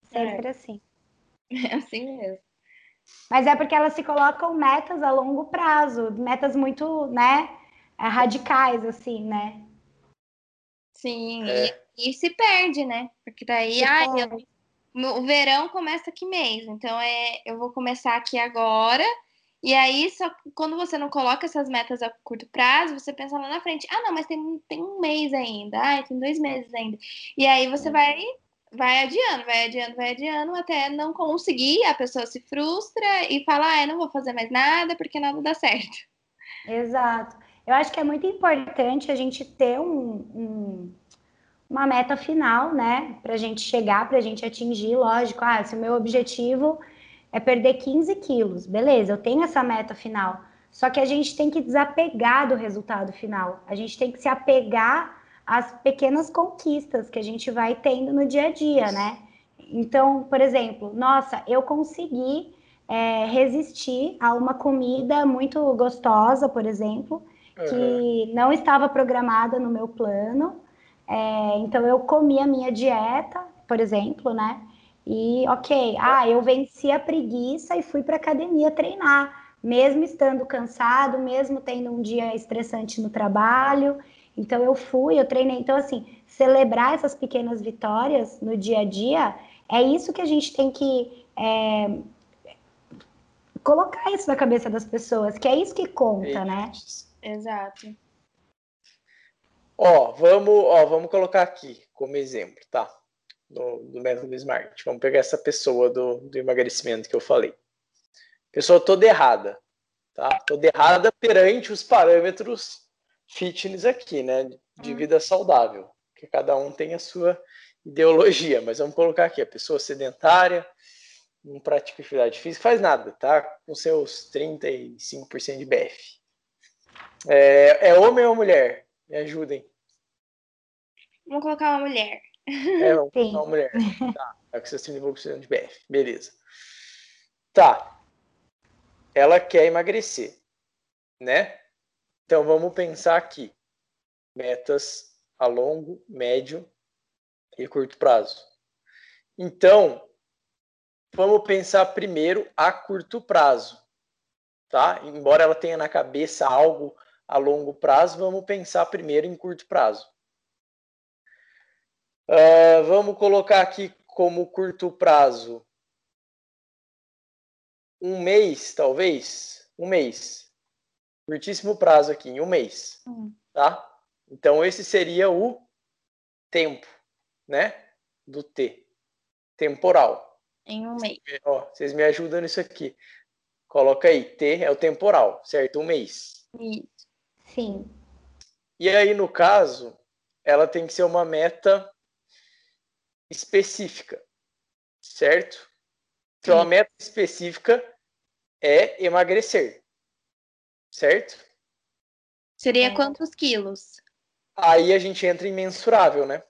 sempre é. assim. É assim mesmo. Mas é porque elas se colocam metas a longo prazo, metas muito, né, radicais, assim, né? Sim, é. E, se perde, né? Porque daí, ah, eu, o verão começa que mês, então é, eu vou começar aqui agora e aí, só quando você não coloca essas metas a curto prazo, você pensa lá na frente, ah, não, mas tem, tem um mês ainda, ah, tem dois meses ainda. E aí você vai, vai adiando, vai adiando, vai adiando, até não conseguir, a pessoa se frustra e fala, ah, eu não vou fazer mais nada porque nada dá certo. Exato. Eu acho que é muito importante a gente ter um, um uma meta final, né? Para a gente chegar, para a gente atingir, lógico. Ah, se o meu objetivo é perder 15 quilos. Beleza, eu tenho essa meta final. Só que a gente tem que desapegar do resultado final. A gente tem que se apegar às pequenas conquistas que a gente vai tendo no dia a dia, né? Então, por exemplo, nossa, eu consegui é, resistir a uma comida muito gostosa, por exemplo, que uhum. não estava programada no meu plano. É, então, eu comi a minha dieta, por exemplo, né? E ok, ah, eu venci a preguiça e fui para academia treinar, mesmo estando cansado, mesmo tendo um dia estressante no trabalho. Então eu fui, eu treinei. Então assim, celebrar essas pequenas vitórias no dia a dia é isso que a gente tem que é, colocar isso na cabeça das pessoas, que é isso que conta, né? Exato. Ó, vamos, ó, vamos colocar aqui como exemplo, tá? do, do método SMART. Vamos pegar essa pessoa do, do emagrecimento que eu falei. Pessoa toda errada, tá? Toda errada perante os parâmetros fitness aqui, né? De hum. vida saudável, que cada um tem a sua ideologia, mas vamos colocar aqui a pessoa sedentária, não pratica atividade física, faz nada, tá? Com seus 35% de BF. É, é homem ou mulher? Me ajudem. Vamos colocar uma mulher. É, uma mulher. [LAUGHS] Tá, é que vocês têm de BF. Beleza. Tá. Ela quer emagrecer, né? Então vamos pensar aqui. Metas a longo, médio e curto prazo. Então, vamos pensar primeiro a curto prazo, tá? Embora ela tenha na cabeça algo a longo prazo, vamos pensar primeiro em curto prazo. Uh, vamos colocar aqui como curto prazo. Um mês, talvez? Um mês. Curtíssimo prazo aqui, em um mês. Uhum. Tá? Então, esse seria o tempo, né? Do T. Temporal. Em um mês. Ó, vocês me ajudam nisso aqui. Coloca aí, T é o temporal, certo? Um mês. Isso. Sim. E aí, no caso, ela tem que ser uma meta específica, certo? Então, a meta específica é emagrecer, certo? Seria é. quantos quilos? Aí a gente entra em mensurável, né?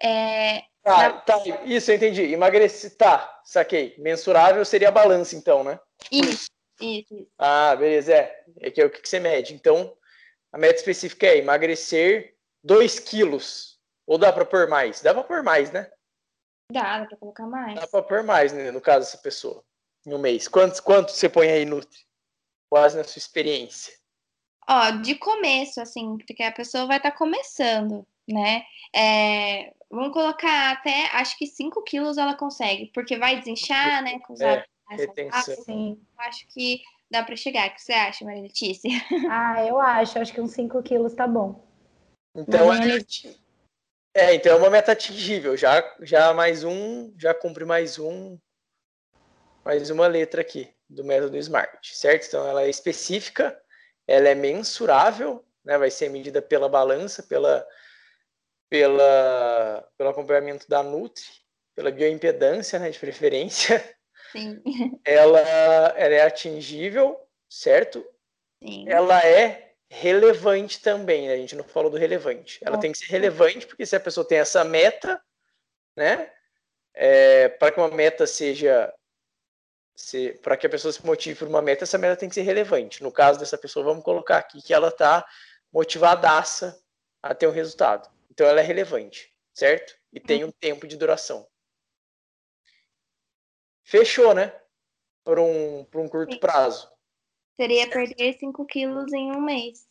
É... Tá, Na... tá, isso eu entendi. Emagrecer, tá, saquei. Mensurável seria a balança, então, né? Isso, isso. Ah, beleza, é. É que é o que você mede. Então, a meta específica é emagrecer 2 quilos ou dá para pôr mais? Dá para pôr mais, né? Dá, dá para colocar mais. Dá para pôr mais, né, no caso dessa pessoa, em um mês. Quantos, quantos você põe aí, Nutri? Quase na sua experiência. Ó, de começo, assim, porque a pessoa vai estar tá começando, né? É, vamos colocar até, acho que 5 quilos ela consegue, porque vai desinchar, né? Com os é, retenção. Sim. Acho que dá para chegar. O que você acha, Maria Letícia? [LAUGHS] Ah, eu acho. Acho que uns 5 quilos tá bom. Então, a gente, é, então é uma meta atingível. Já, já mais um, já cumpre mais um, mais uma letra aqui do método SMART, certo? Então ela é específica, ela é mensurável, né? Vai ser medida pela balança, pela, pela, pelo acompanhamento da Nutri, pela bioimpedância, né? De preferência. Sim. Ela, ela é atingível, certo? Sim. Ela é relevante também, né? A gente não falou do relevante. Ela tem que ser relevante, porque se a pessoa tem essa meta, né? É, para que uma meta seja para que a pessoa se motive por uma meta, essa meta tem que ser relevante. No caso dessa pessoa, vamos colocar aqui que ela está motivadaça a ter um resultado. Então ela é relevante, certo? E tem um tempo de duração. Fechou, né? Por um, por um curto Sim. prazo. Seria perder 5 quilos em um mês.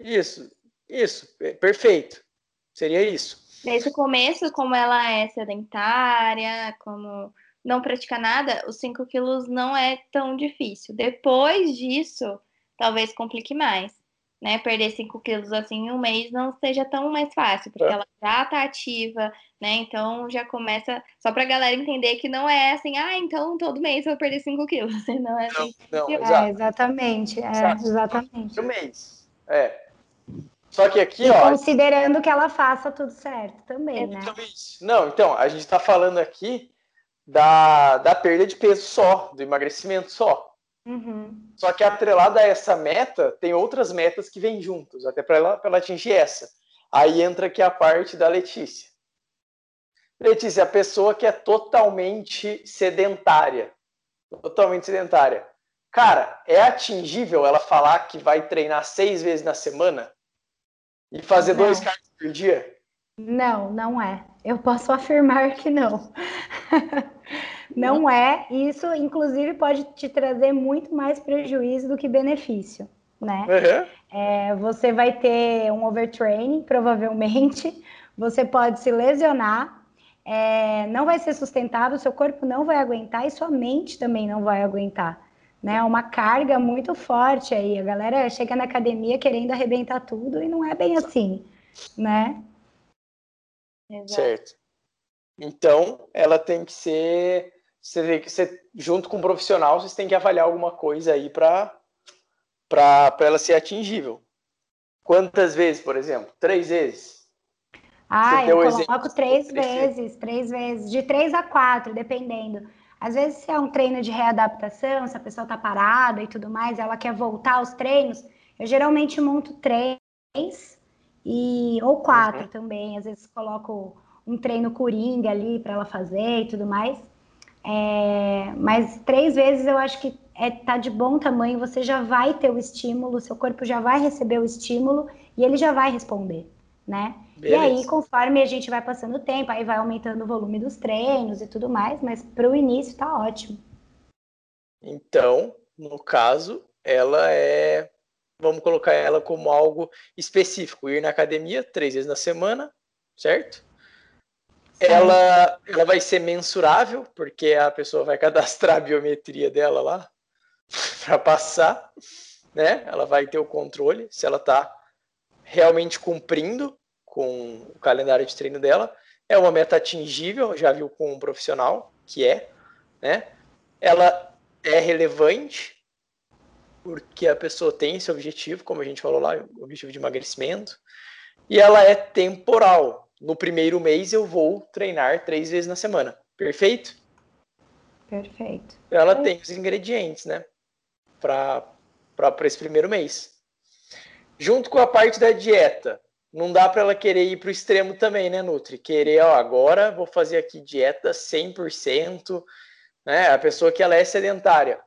Isso, isso, perfeito. Seria isso. Desde o começo, como ela é sedentária, como não pratica nada, os 5 quilos não é tão difícil. Depois disso, talvez complique mais. Né? Perder 5 quilos assim em um mês não seja tão mais fácil, porque é. ela já tá ativa, né? Então já começa. Só pra galera entender que não é assim, ah, então todo mês eu vou perder 5 quilos. [LAUGHS] Não é assim. Não, não é, exatamente. É, exatamente. Um mês. É. Só que aqui, e ó. Considerando que ela faça tudo certo também, né? Não, então, a gente está falando aqui da, da perda de peso só, do emagrecimento só. Uhum. Só que atrelada a essa meta, tem outras metas que vêm juntos, até para ela, ela atingir essa. Aí entra aqui a parte da Letícia. Letícia, a pessoa que é totalmente sedentária. Totalmente sedentária. Cara, é atingível ela falar que vai treinar seis vezes na semana e fazer não. dois cards por dia? Não, não é. Eu posso afirmar que não. [LAUGHS] não é. Isso, inclusive, pode te trazer muito mais prejuízo do que benefício, né? Uhum. É, você vai ter um overtraining, provavelmente. Você pode se lesionar. É, não vai ser sustentável, seu corpo não vai aguentar e sua mente também não vai aguentar. Né, uma carga muito forte aí. A galera chega na academia querendo arrebentar tudo e não é bem assim, né? Exato. Certo. Então, ela tem que ser, você que ser junto com um profissional, vocês têm que avaliar alguma coisa aí para ela ser atingível. Quantas vezes, por exemplo? Três vezes? Ah, eu coloco três vezes, três vezes, de três a quatro, dependendo. Às vezes, se é um treino de readaptação, se a pessoa está parada e tudo mais, ela quer voltar aos treinos, eu geralmente monto três e ou quatro uhum. também. Às vezes coloco um treino coringa ali para ela fazer e tudo mais. É, mas três vezes eu acho que é, tá de bom tamanho, você já vai ter o estímulo, seu corpo já vai receber o estímulo e ele já vai responder, né? Beleza. E aí, conforme a gente vai passando o tempo, aí vai aumentando o volume dos treinos e tudo mais, mas para o início tá ótimo. Então, no caso, ela é vamos colocar ela como algo específico, ir na academia três vezes na semana, certo? Ela, ela vai ser mensurável, porque a pessoa vai cadastrar a biometria dela lá [LAUGHS] para passar, né? Ela vai ter o controle se ela está realmente cumprindo com o calendário de treino dela. É uma meta atingível, já viu com um profissional, que é, né? Ela é relevante, porque a pessoa tem esse objetivo, como a gente falou lá, o objetivo de emagrecimento, e ela é temporal. No primeiro mês eu vou treinar três vezes na semana. Perfeito? Perfeito. Ela tem os ingredientes, né? Para esse primeiro mês. Junto com a parte da dieta, não dá para ela querer ir para o extremo também, né, Nutri? Querer, ó, agora vou fazer aqui dieta 100%, né? A pessoa que ela é sedentária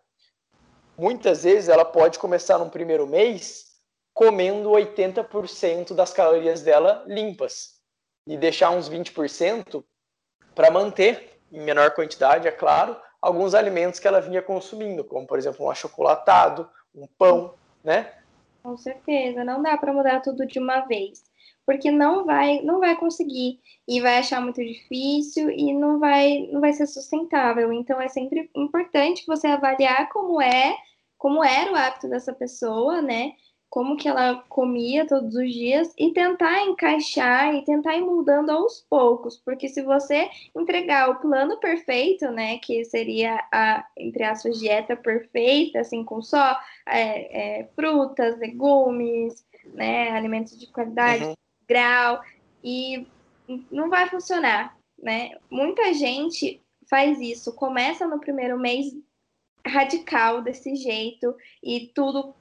muitas vezes ela pode começar no primeiro mês comendo 80% das calorias dela limpas e deixar uns 20% para manter, em menor quantidade, é claro, alguns alimentos que ela vinha consumindo, como por exemplo um achocolatado, um pão, né? Com certeza, não dá para mudar tudo de uma vez, porque não vai, não vai conseguir e vai achar muito difícil e não vai, não vai ser sustentável. Então é sempre importante você avaliar como é como era o hábito dessa pessoa, né? Como que ela comia todos os dias e tentar encaixar e tentar ir mudando aos poucos, porque se você entregar o plano perfeito, né, que seria a entre aspas dieta perfeita, assim com só é, é, frutas, legumes, né, alimentos de qualidade, uhum. grau e não vai funcionar, né? Muita gente faz isso, começa no primeiro mês radical desse jeito e tudo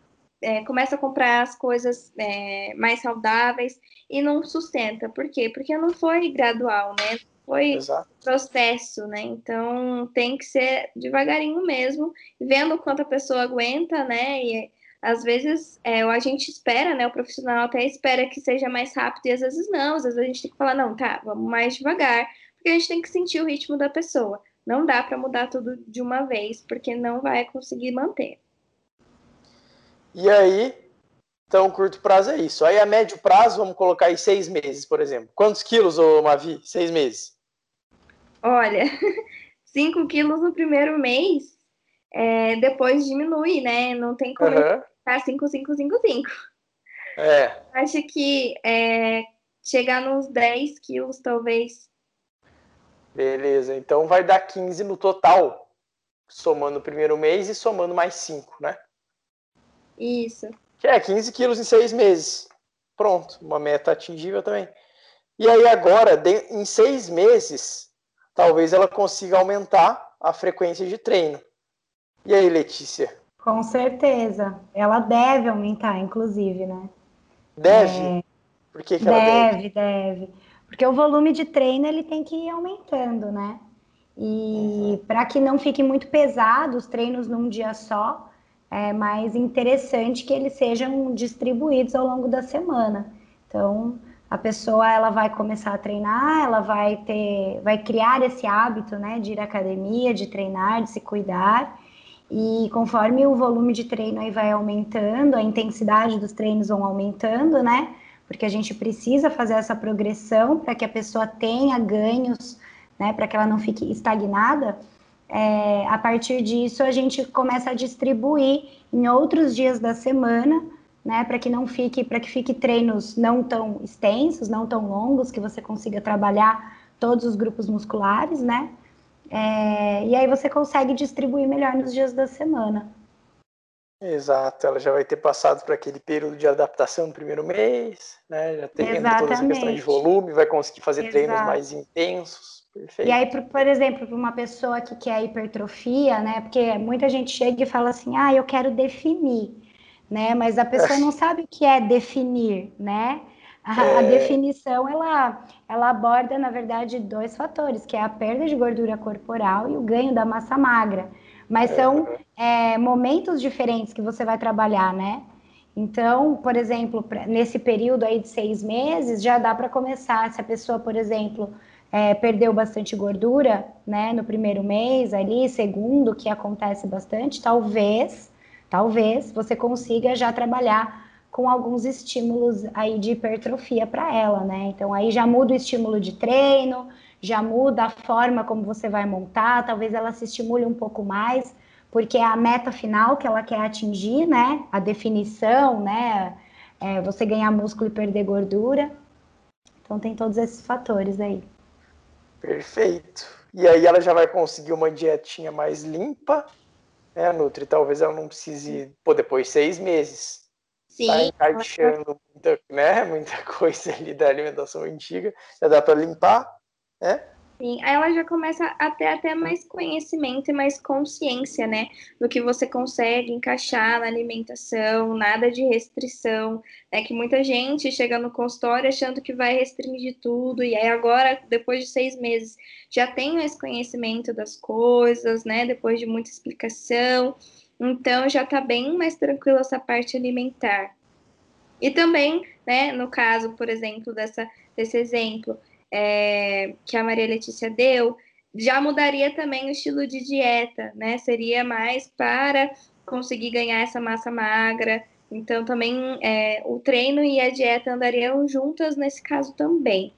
é, começa a comprar as coisas é, mais saudáveis e não sustenta. Por quê? Porque não foi gradual, né? Foi Exato. processo, né? Então tem que ser devagarinho mesmo, vendo quanto a pessoa aguenta, né? E às vezes é, a gente espera, né? O profissional até espera que seja mais rápido e às vezes não. Às vezes a gente tem que falar, não, tá, vamos mais devagar, porque a gente tem que sentir o ritmo da pessoa. Não dá para mudar tudo de uma vez, porque não vai conseguir manter. E aí, então, curto prazo é isso. Aí, a médio prazo, vamos colocar aí seis meses, por exemplo. Quantos quilos, ô Mavi? Seis meses? Olha, [LAUGHS] 5 quilos no primeiro mês, é, depois diminui, né? Não tem como uhum. ficar 5, 5, 5, 5. É. Acho que é, chegar nos 10 quilos, talvez. Beleza, então vai dar 15 no total, somando o primeiro mês e somando mais 5, né? Isso. Que é 15 quilos em seis meses. Pronto, uma meta atingível também. E aí agora, em seis meses, talvez ela consiga aumentar a frequência de treino. E aí, Letícia? Com certeza. Ela deve aumentar, inclusive, né? Deve? É... Por que, que deve, ela deve? Deve, Porque o volume de treino ele tem que ir aumentando, né? E uhum. para que não fique muito pesado os treinos num dia só, é mais interessante que eles sejam distribuídos ao longo da semana. Então, a pessoa ela vai começar a treinar, ela vai ter, vai criar esse hábito, né, de ir à academia, de treinar, de se cuidar. E conforme o volume de treino aí vai aumentando, a intensidade dos treinos vão aumentando, né? Porque a gente precisa fazer essa progressão para que a pessoa tenha ganhos, né? Para que ela não fique estagnada. É, a partir disso, a gente começa a distribuir em outros dias da semana né, para que não fique, para que fique treinos não tão extensos, não tão longos, que você consiga trabalhar todos os grupos musculares, né? É, e aí você consegue distribuir melhor nos dias da semana. Exato, ela já vai ter passado por aquele período de adaptação no primeiro mês, né? Já tem toda essa questão de volume, vai conseguir fazer Exato. treinos mais intensos. Perfeito. E aí, por, por exemplo, para uma pessoa que quer hipertrofia, né? Porque muita gente chega e fala assim, ah, eu quero definir né? Mas a pessoa não sabe o que é definir, né? A, é... a, definição ela, ela aborda, na verdade, dois fatores, que é a perda de gordura corporal e o ganho da massa magra. Mas são é, momentos diferentes que você vai trabalhar, né? Então, por exemplo, nesse período aí de seis meses, já dá para começar. Se a pessoa, por exemplo, é, perdeu bastante gordura, né, no primeiro mês ali, segundo, que acontece bastante, talvez talvez você consiga já trabalhar com alguns estímulos aí de hipertrofia para ela, né? Então aí já muda o estímulo de treino, já muda a forma como você vai montar, talvez ela se estimule um pouco mais, porque é a meta final que ela quer atingir, né? A definição, né? É você ganhar músculo e perder gordura. Então tem todos esses fatores aí. Perfeito. E aí ela já vai conseguir uma dietinha mais limpa, né, Nutri? Talvez ela não precise, pô, depois de seis meses, Sim. tá encaixando muita, né, muita [LAUGHS] coisa ali da alimentação antiga, já dá para limpar, né? Sim, aí ela já começa a ter até mais conhecimento e mais consciência, né? Do que você consegue encaixar na alimentação, nada de restrição. É que muita gente chega no consultório achando que vai restringir tudo, e aí agora, depois de seis meses, já tem mais conhecimento das coisas, né? Depois de muita explicação. Então já tá bem mais tranquila essa parte alimentar. E também, né, no caso, por exemplo, dessa, desse exemplo, é, que a Maria Letícia deu, já mudaria também o estilo de dieta, né? Seria mais para conseguir ganhar essa massa magra. Então, também é, o treino e a dieta andariam juntas nesse caso também.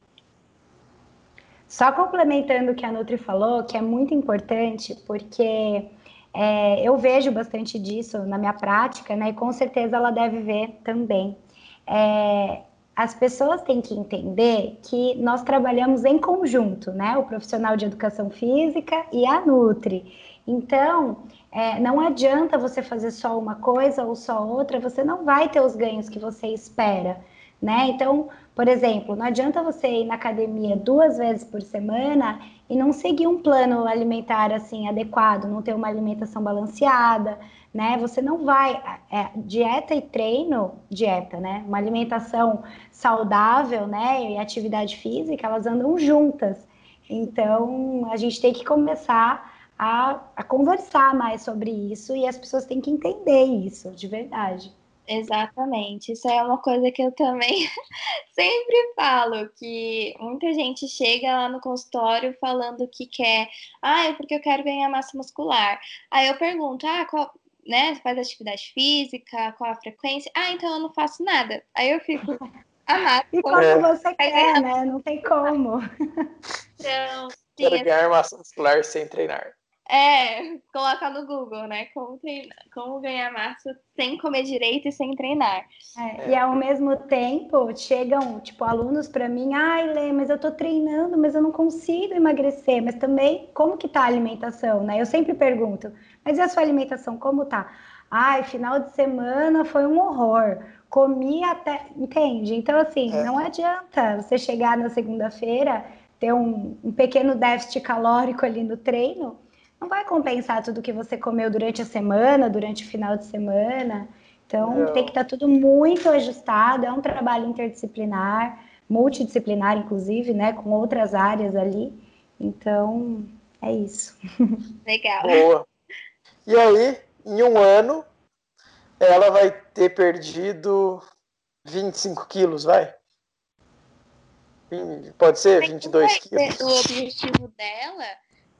Só complementando o que a Nutri falou, que é muito importante, porque é, eu vejo bastante disso na minha prática, né? E com certeza ela deve ver também. É, as pessoas têm que entender que nós trabalhamos em conjunto, né? O profissional de educação física e a Nutri. Então, é, não adianta você fazer só uma coisa ou só outra, você não vai ter os ganhos que você espera, né? Então, por exemplo, não adianta você ir na academia duas vezes por semana e não seguir um plano alimentar assim adequado, não ter uma alimentação balanceada, né? Você não vai. É, dieta e treino, dieta, né? Uma alimentação saudável, né? E atividade física, elas andam juntas. Então, a gente tem que começar a, a conversar mais sobre isso e as pessoas têm que entender isso, de verdade. Exatamente. Isso é uma coisa que eu também [LAUGHS] sempre falo, que muita gente chega lá no consultório falando que quer, ah, é porque eu quero ganhar massa muscular. Aí eu pergunto, ah, qual, né, faz atividade física, qual a frequência? Ah, então eu não faço nada. Aí eu fico, [LAUGHS] ah, E como é. você quer, né? Não tem como. Então, quero ganhar massa muscular sem treinar. É, coloca no Google, né? Como, treinar, como ganhar massa sem comer direito e sem treinar. É, e ao mesmo tempo, chegam, tipo, alunos para mim, ai, Lê, mas eu tô treinando, mas eu não consigo emagrecer. Mas também, como que tá a alimentação, né? Eu sempre pergunto, mas e a sua alimentação, como tá? Ai, final de semana foi um horror. Comi até. Entende? Então, assim, é. não adianta você chegar na segunda-feira, ter um, um pequeno déficit calórico ali no treino não vai compensar tudo que você comeu durante a semana, durante o final de semana. Então, não. tem que estar tá tudo muito ajustado. É um trabalho interdisciplinar, multidisciplinar, inclusive, né, com outras áreas ali. Então, é isso. [LAUGHS] Legal. Boa. E aí, em um ano, ela vai ter perdido 25 quilos, vai? Pode ser 22 quilos? O objetivo dela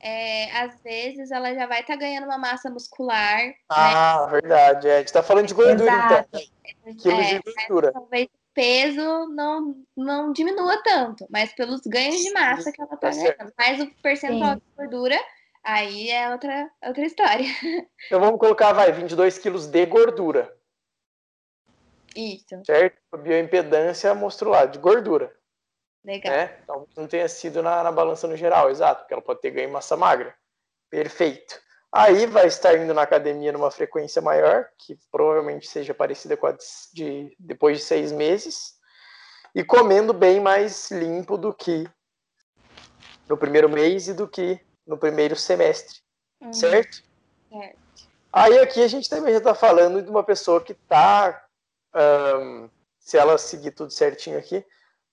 é, às vezes ela já vai estar tá ganhando uma massa muscular. Né? Ah, né? verdade. É. A gente está falando de gordura, então. Exato. então. Quilos é, de gordura. Talvez o peso não, não diminua tanto, mas pelos ganhos de massa que ela está tá ganhando. Mas o percentual Sim. de gordura, aí é outra, outra história. [LAUGHS] Então vamos colocar, vai, 22 quilos de gordura. Isso. Certo? A bioimpedância mostrou lá, de gordura. Legal. Né? Talvez não tenha sido na, na balança no geral, exato, porque ela pode ter ganho massa magra. Perfeito. Aí vai estar indo na academia numa frequência maior, que provavelmente seja parecida com a de depois de seis meses, e comendo bem mais limpo do que no primeiro mês e do que no primeiro semestre, uhum. certo? Certo. Aí aqui a gente também já está falando de uma pessoa que está, um, se ela seguir tudo certinho aqui,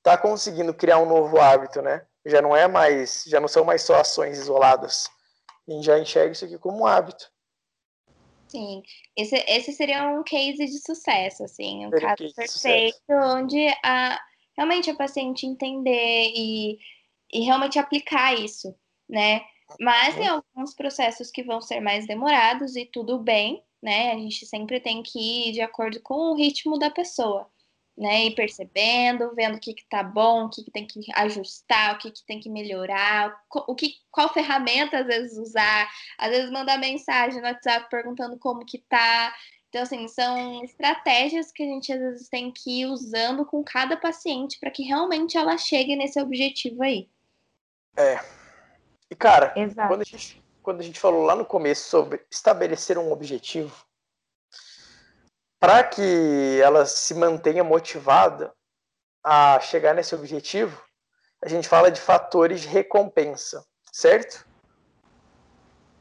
está conseguindo criar um novo hábito, né? Já não é mais, já não são mais só ações isoladas. A gente já enxerga isso aqui como um hábito. Sim, esse, esse seria um case de sucesso, assim, um seria caso perfeito, onde a, realmente a paciente entender e, e realmente aplicar isso, né? Mas tem alguns processos que vão ser mais demorados e tudo bem, né? A gente sempre tem que ir de acordo com o ritmo da pessoa né? E percebendo, vendo o que, que tá bom, o que, que tem que ajustar, o que, que tem que melhorar, o que, qual ferramenta às vezes usar, às vezes mandar mensagem no WhatsApp perguntando como que tá. Então, assim, são estratégias que a gente às vezes tem que ir usando com cada paciente para que realmente ela chegue nesse objetivo aí. É. E, cara, quando a, gente, quando a gente falou lá no começo sobre estabelecer um objetivo, para que ela se mantenha motivada a chegar nesse objetivo, a gente fala de fatores de recompensa, certo?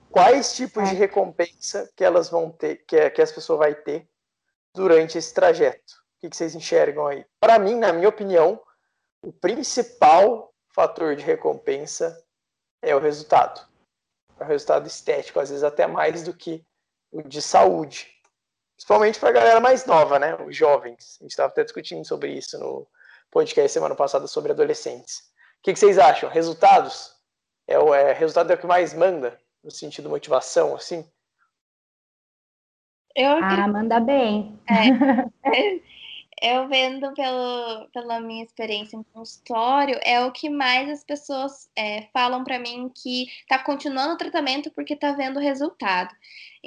Quais tipos é. de recompensa que elas vão ter, que, que as pessoas vai ter durante esse trajeto? O que, que vocês enxergam aí? Para mim, na minha opinião, o principal fator de recompensa é o resultado. É o resultado estético, às vezes até mais do que o de saúde. Principalmente para a galera mais nova, né? Os jovens. A gente estava até discutindo sobre isso no podcast semana passada sobre adolescentes. O que, que vocês acham? Resultados? É o é, resultado é o que mais manda no sentido de motivação, assim? Eu ah, manda bem. É. [LAUGHS] eu vendo pelo, pela minha experiência em consultório, é o que mais as pessoas é, falam para mim que está continuando o tratamento porque está vendo resultado.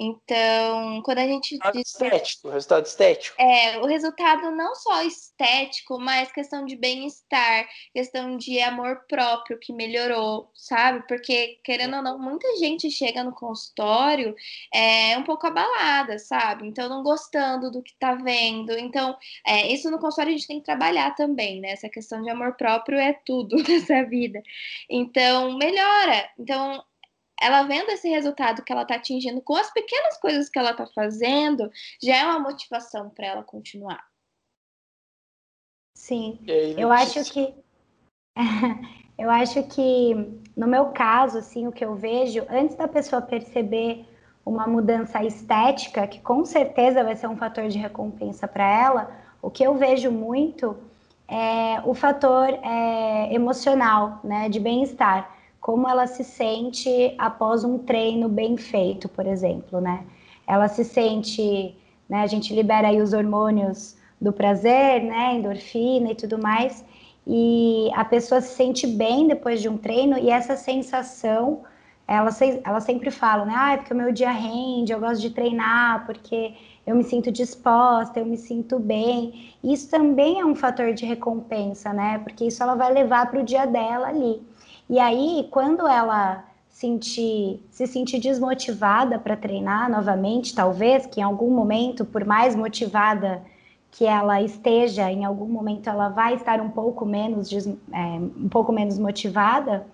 Então, quando a gente. Diz... estético, resultado estético. É, o resultado não só estético, mas questão de bem-estar, questão de amor próprio que melhorou, sabe? Porque, querendo ou não, muita gente chega no consultório é um pouco abalada, sabe? Então, não gostando do que tá vendo. Então, é, isso no consultório a gente tem que trabalhar também, né? Essa questão de amor próprio é tudo [LAUGHS] nessa vida. Então, melhora. Então, ela vendo esse resultado que ela está atingindo com as pequenas coisas que ela está fazendo, já é uma motivação para ela continuar. Sim, eu acho que [LAUGHS] eu acho que no meu caso, assim, o que eu vejo antes da pessoa perceber uma mudança estética, que com certeza vai ser um fator de recompensa para ela, o que eu vejo muito é o fator é, emocional, né, de bem-estar, como ela se sente após um treino bem feito, por exemplo, né? Ela se sente, né, a gente libera aí os hormônios do prazer, né, endorfina e tudo mais, e a pessoa se sente bem depois de um treino e essa sensação ela, ela sempre fala, né? Ah, é porque o meu dia rende, eu gosto de treinar, porque eu me sinto disposta, eu me sinto bem. Isso também é um fator de recompensa, né? Porque isso ela vai levar para o dia dela ali. E aí, quando ela sentir, se sentir desmotivada para treinar novamente, talvez que em algum momento, por mais motivada que ela esteja, em algum momento ela vai estar um pouco menos, é, um pouco menos motivada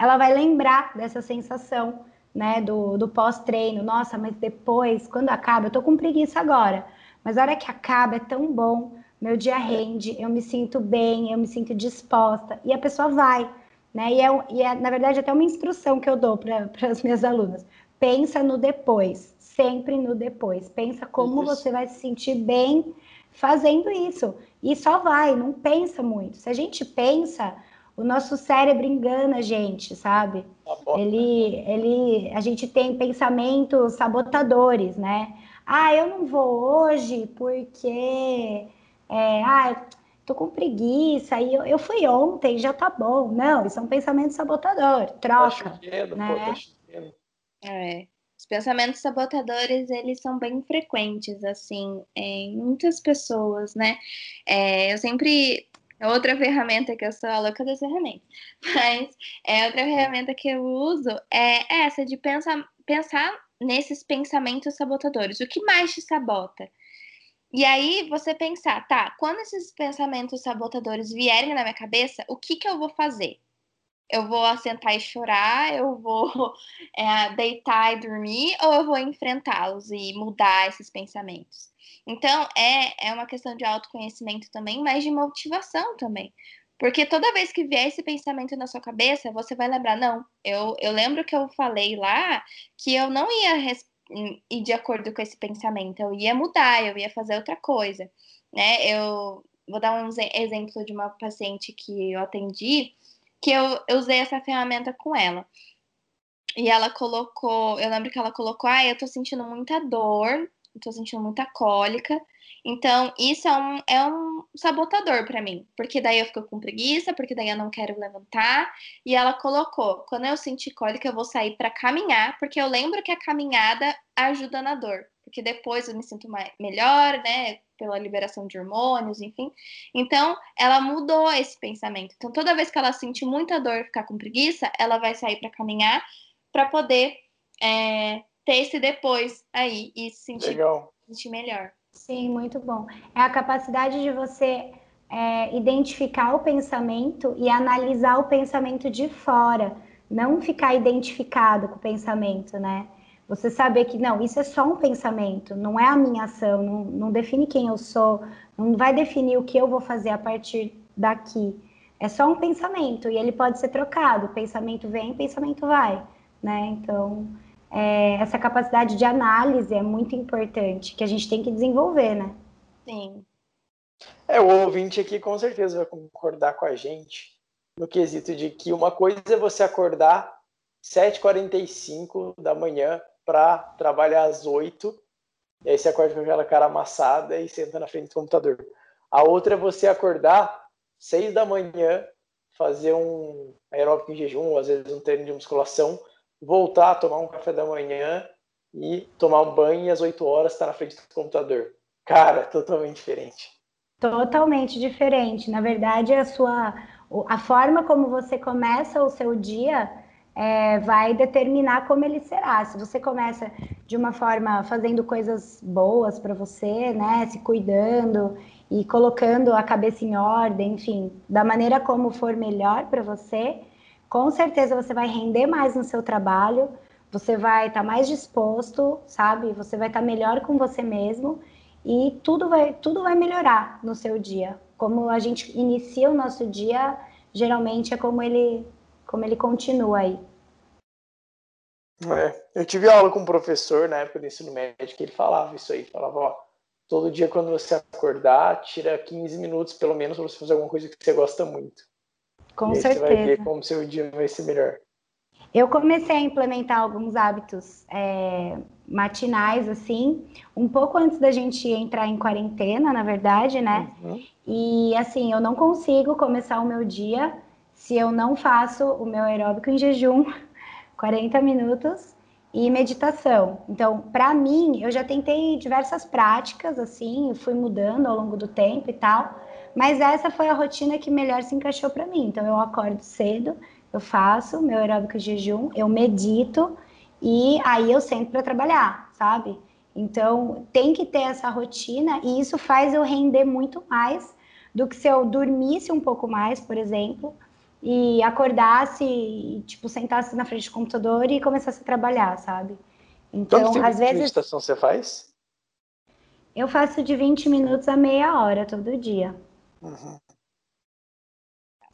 ela vai lembrar dessa sensação, né, do, do pós-treino. Nossa, mas depois, quando acaba, eu tô com preguiça agora, mas a hora que acaba é tão bom, meu dia rende, eu me sinto bem, eu me sinto disposta, e a pessoa vai, né? E é, e é na verdade, até uma instrução que eu dou para as minhas alunas. Pensa no depois, sempre no depois. Pensa como isso. você vai se sentir bem fazendo isso. E só vai, não pensa muito. Se a gente pensa, o nosso cérebro engana a gente, sabe? Tá ele, ele, a gente tem pensamentos sabotadores, né? Ah, eu não vou hoje porque, é, ah, tô com preguiça e eu, eu fui ontem, já tá bom. Não, isso é um pensamento sabotador. Troca, tá chovendo, né? Pô, tá chovendo. É. Os pensamentos sabotadores, eles são bem frequentes, assim, em muitas pessoas, né? É, eu sempre é outra ferramenta que eu sou a louca das ferramentas. [LAUGHS] Mas é outra ferramenta que eu uso é essa de pensar, pensar nesses pensamentos sabotadores. O que mais te sabota? E aí você pensar, tá, quando esses pensamentos sabotadores vierem na minha cabeça, o que que eu vou fazer? Eu vou sentar e chorar, eu vou [LAUGHS] é, deitar e dormir, ou eu vou enfrentá-los e mudar esses pensamentos? Então, é, é uma questão de autoconhecimento também, mas de motivação também. Porque toda vez que vier esse pensamento na sua cabeça, você vai lembrar, não, eu, eu lembro que eu falei lá que eu não ia ir de acordo com esse pensamento, eu ia mudar, eu ia fazer outra coisa, né? Eu vou dar um exemplo de uma paciente que eu atendi, que eu, eu usei essa ferramenta com ela. E ela colocou, eu lembro que ela colocou, ah, eu tô sentindo muita dor tô sentindo muita cólica. Então, isso é um, é um sabotador para mim, porque daí eu fico com preguiça, porque daí eu não quero levantar. E ela colocou: quando eu sentir cólica, eu vou sair para caminhar, porque eu lembro que a caminhada ajuda na dor, porque depois eu me sinto mais, melhor, né? Pela liberação de hormônios, enfim. Então, ela mudou esse pensamento. Então, toda vez que ela sentir muita dor e ficar com preguiça, ela vai sair para caminhar para poder é, ter esse depois aí e se sentir, Legal. sentir melhor. Sim, muito bom. É a capacidade de você é, identificar o pensamento e analisar o pensamento de fora, não ficar identificado com o pensamento, né? Você saber que não, isso é só um pensamento, não é a minha ação, não, não define quem eu sou, não vai definir o que eu vou fazer a partir daqui. É só um pensamento e ele pode ser trocado. Pensamento vem, pensamento vai, né? Então, é, essa capacidade de análise é muito importante, que a gente tem que desenvolver, né? Sim. É, o ouvinte aqui com certeza vai concordar com a gente no quesito de que uma coisa é você acordar 7h45 da manhã para trabalhar às 8 e aí você acorda com aquela cara amassada e senta na frente do computador. A outra é você acordar 6 da manhã, fazer um aeróbico em jejum, às vezes um treino de musculação, voltar a tomar um café da manhã e tomar um banho e às 8 horas estar tá na frente do computador. Cara, totalmente diferente. Totalmente diferente. Na verdade, a sua a forma como você começa o seu dia é, vai determinar como ele será. Se você começa de uma forma fazendo coisas boas para você, né, se cuidando e colocando a cabeça em ordem, enfim, da maneira como for melhor para você, com certeza você vai render mais no seu trabalho, você vai estar tá mais disposto, sabe? Você vai estar tá melhor com você mesmo e tudo vai, tudo vai melhorar no seu dia. Como a gente inicia o nosso dia, geralmente é como ele, como ele continua aí. É, eu tive aula com um professor na época do ensino médio que ele falava isso aí, falava, ó, todo dia quando você acordar, tira 15 minutos pelo menos para você fazer alguma coisa que você gosta muito. Com e certeza. Você vai ver como seu dia vai ser melhor. Eu comecei a implementar alguns hábitos é, matinais, assim, um pouco antes da gente entrar em quarentena, na verdade, né? Uhum. E assim, eu não consigo começar o meu dia se eu não faço o meu aeróbico em jejum, [LAUGHS] 40 minutos, e meditação. Então, para mim, eu já tentei diversas práticas, assim, fui mudando ao longo do tempo e tal, mas essa foi a rotina que melhor se encaixou para mim. Então, eu acordo cedo, eu faço meu aeróbico de jejum, eu medito e aí eu sento para trabalhar, sabe? Então, tem que ter essa rotina e isso faz eu render muito mais do que se eu dormisse um pouco mais, por exemplo, e acordasse, e, tipo, sentasse na frente do computador e começasse a trabalhar, sabe? Então, Quanto às vezes. meditação você faz? Eu faço de 20 minutos a meia hora todo dia. Uhum.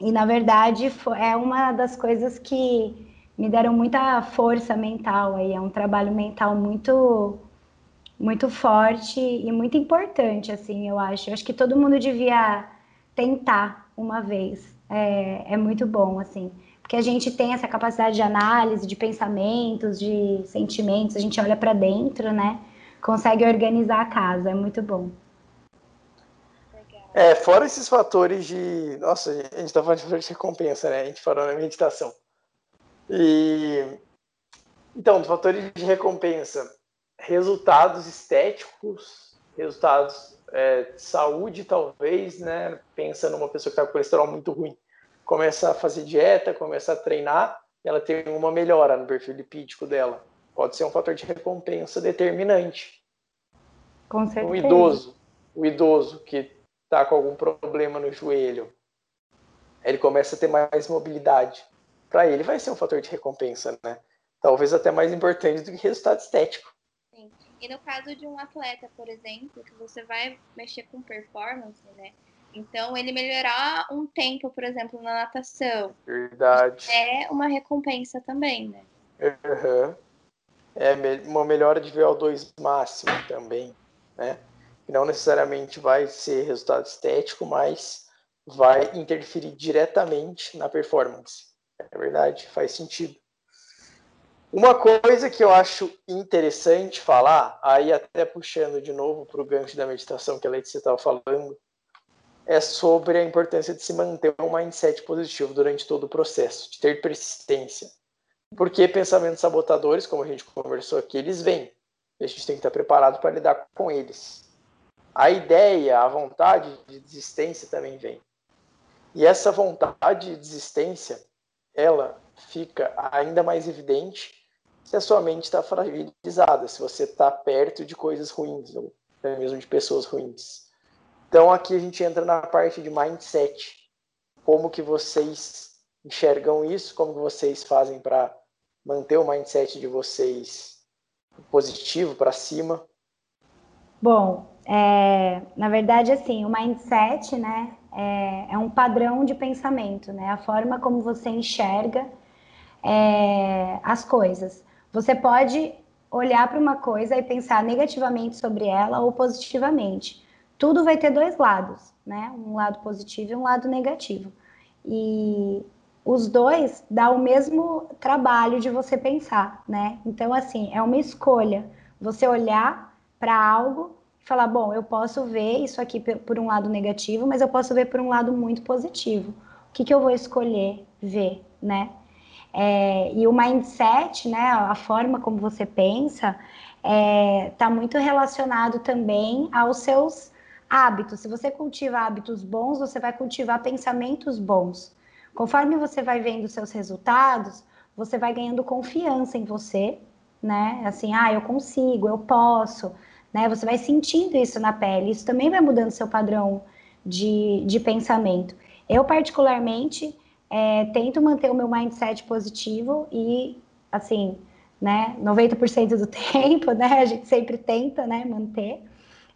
E, na verdade, é uma das coisas que me deram muita força mental aí. É um trabalho mental muito muito forte e muito importante, assim, eu acho. Eu acho que todo mundo devia tentar uma vez. É, é muito bom, assim. Porque a gente tem essa capacidade de análise, de pensamentos, de sentimentos, a gente olha para dentro, né? Consegue organizar a casa, é muito bom. É, fora esses fatores de. Nossa, a gente tá falando de fatores de recompensa, né? A gente falou na meditação. E. Então, fatores de recompensa, resultados estéticos, resultados é, de saúde, talvez, né? Pensa numa pessoa que tá com colesterol muito ruim. Começa a fazer dieta, começa a treinar, ela tem uma melhora no perfil lipídico dela. Pode ser um fator de recompensa determinante. Com certeza. O idoso, o idoso que está com algum problema no joelho, ele começa a ter mais mobilidade. Para ele vai ser um fator de recompensa, né? Talvez até mais importante do que resultado estético. Sim. E no caso de um atleta, por exemplo, que você vai mexer com performance, né? Então, ele melhorar um tempo, por exemplo, na natação. Verdade. É uma recompensa também, né? Uhum. É uma melhora de VO2 máximo também, né? Que não necessariamente vai ser resultado estético, mas vai interferir diretamente na performance. É verdade, faz sentido. Uma coisa que eu acho interessante falar, aí até puxando de novo para o gancho da meditação que a Letícia estava falando, é sobre a importância de se manter um mindset positivo durante todo o processo, de ter persistência. Porque pensamentos sabotadores, como a gente conversou aqui, eles vêm. A gente tem que estar preparado para lidar com eles a ideia, a vontade de desistência também vem. E essa vontade de desistência, ela fica ainda mais evidente se a sua mente está fragilizada, se você está perto de coisas ruins, ou até mesmo de pessoas ruins. Então aqui a gente entra na parte de mindset. Como que vocês enxergam isso? Como que vocês fazem para manter o mindset de vocês positivo para cima? Bom, é, na verdade, assim, o mindset, né, é, é, um padrão de pensamento, né, a forma como você enxerga é, as coisas. Você pode olhar para uma coisa e pensar negativamente sobre ela ou positivamente. Tudo vai ter dois lados, né, um lado positivo e um lado negativo. E os dois dá o mesmo trabalho de você pensar, né? Então, assim, é uma escolha. Você olhar para algo falar, bom, eu posso ver isso aqui por um lado negativo, mas eu posso ver por um lado muito positivo. O que, que eu vou escolher ver, né? É, e o mindset, né, a forma como você pensa, está é, tá muito relacionado também aos seus hábitos. Se você cultiva hábitos bons, você vai cultivar pensamentos bons. Conforme você vai vendo seus resultados, você vai ganhando confiança em você, né? Assim, ah, eu consigo, eu posso né? Você vai sentindo isso na pele, isso também vai mudando seu padrão de, de pensamento. Eu, particularmente, é, tento manter o meu mindset positivo e, assim, né? 90% do [LAUGHS] tempo, né? A gente sempre tenta, né, manter.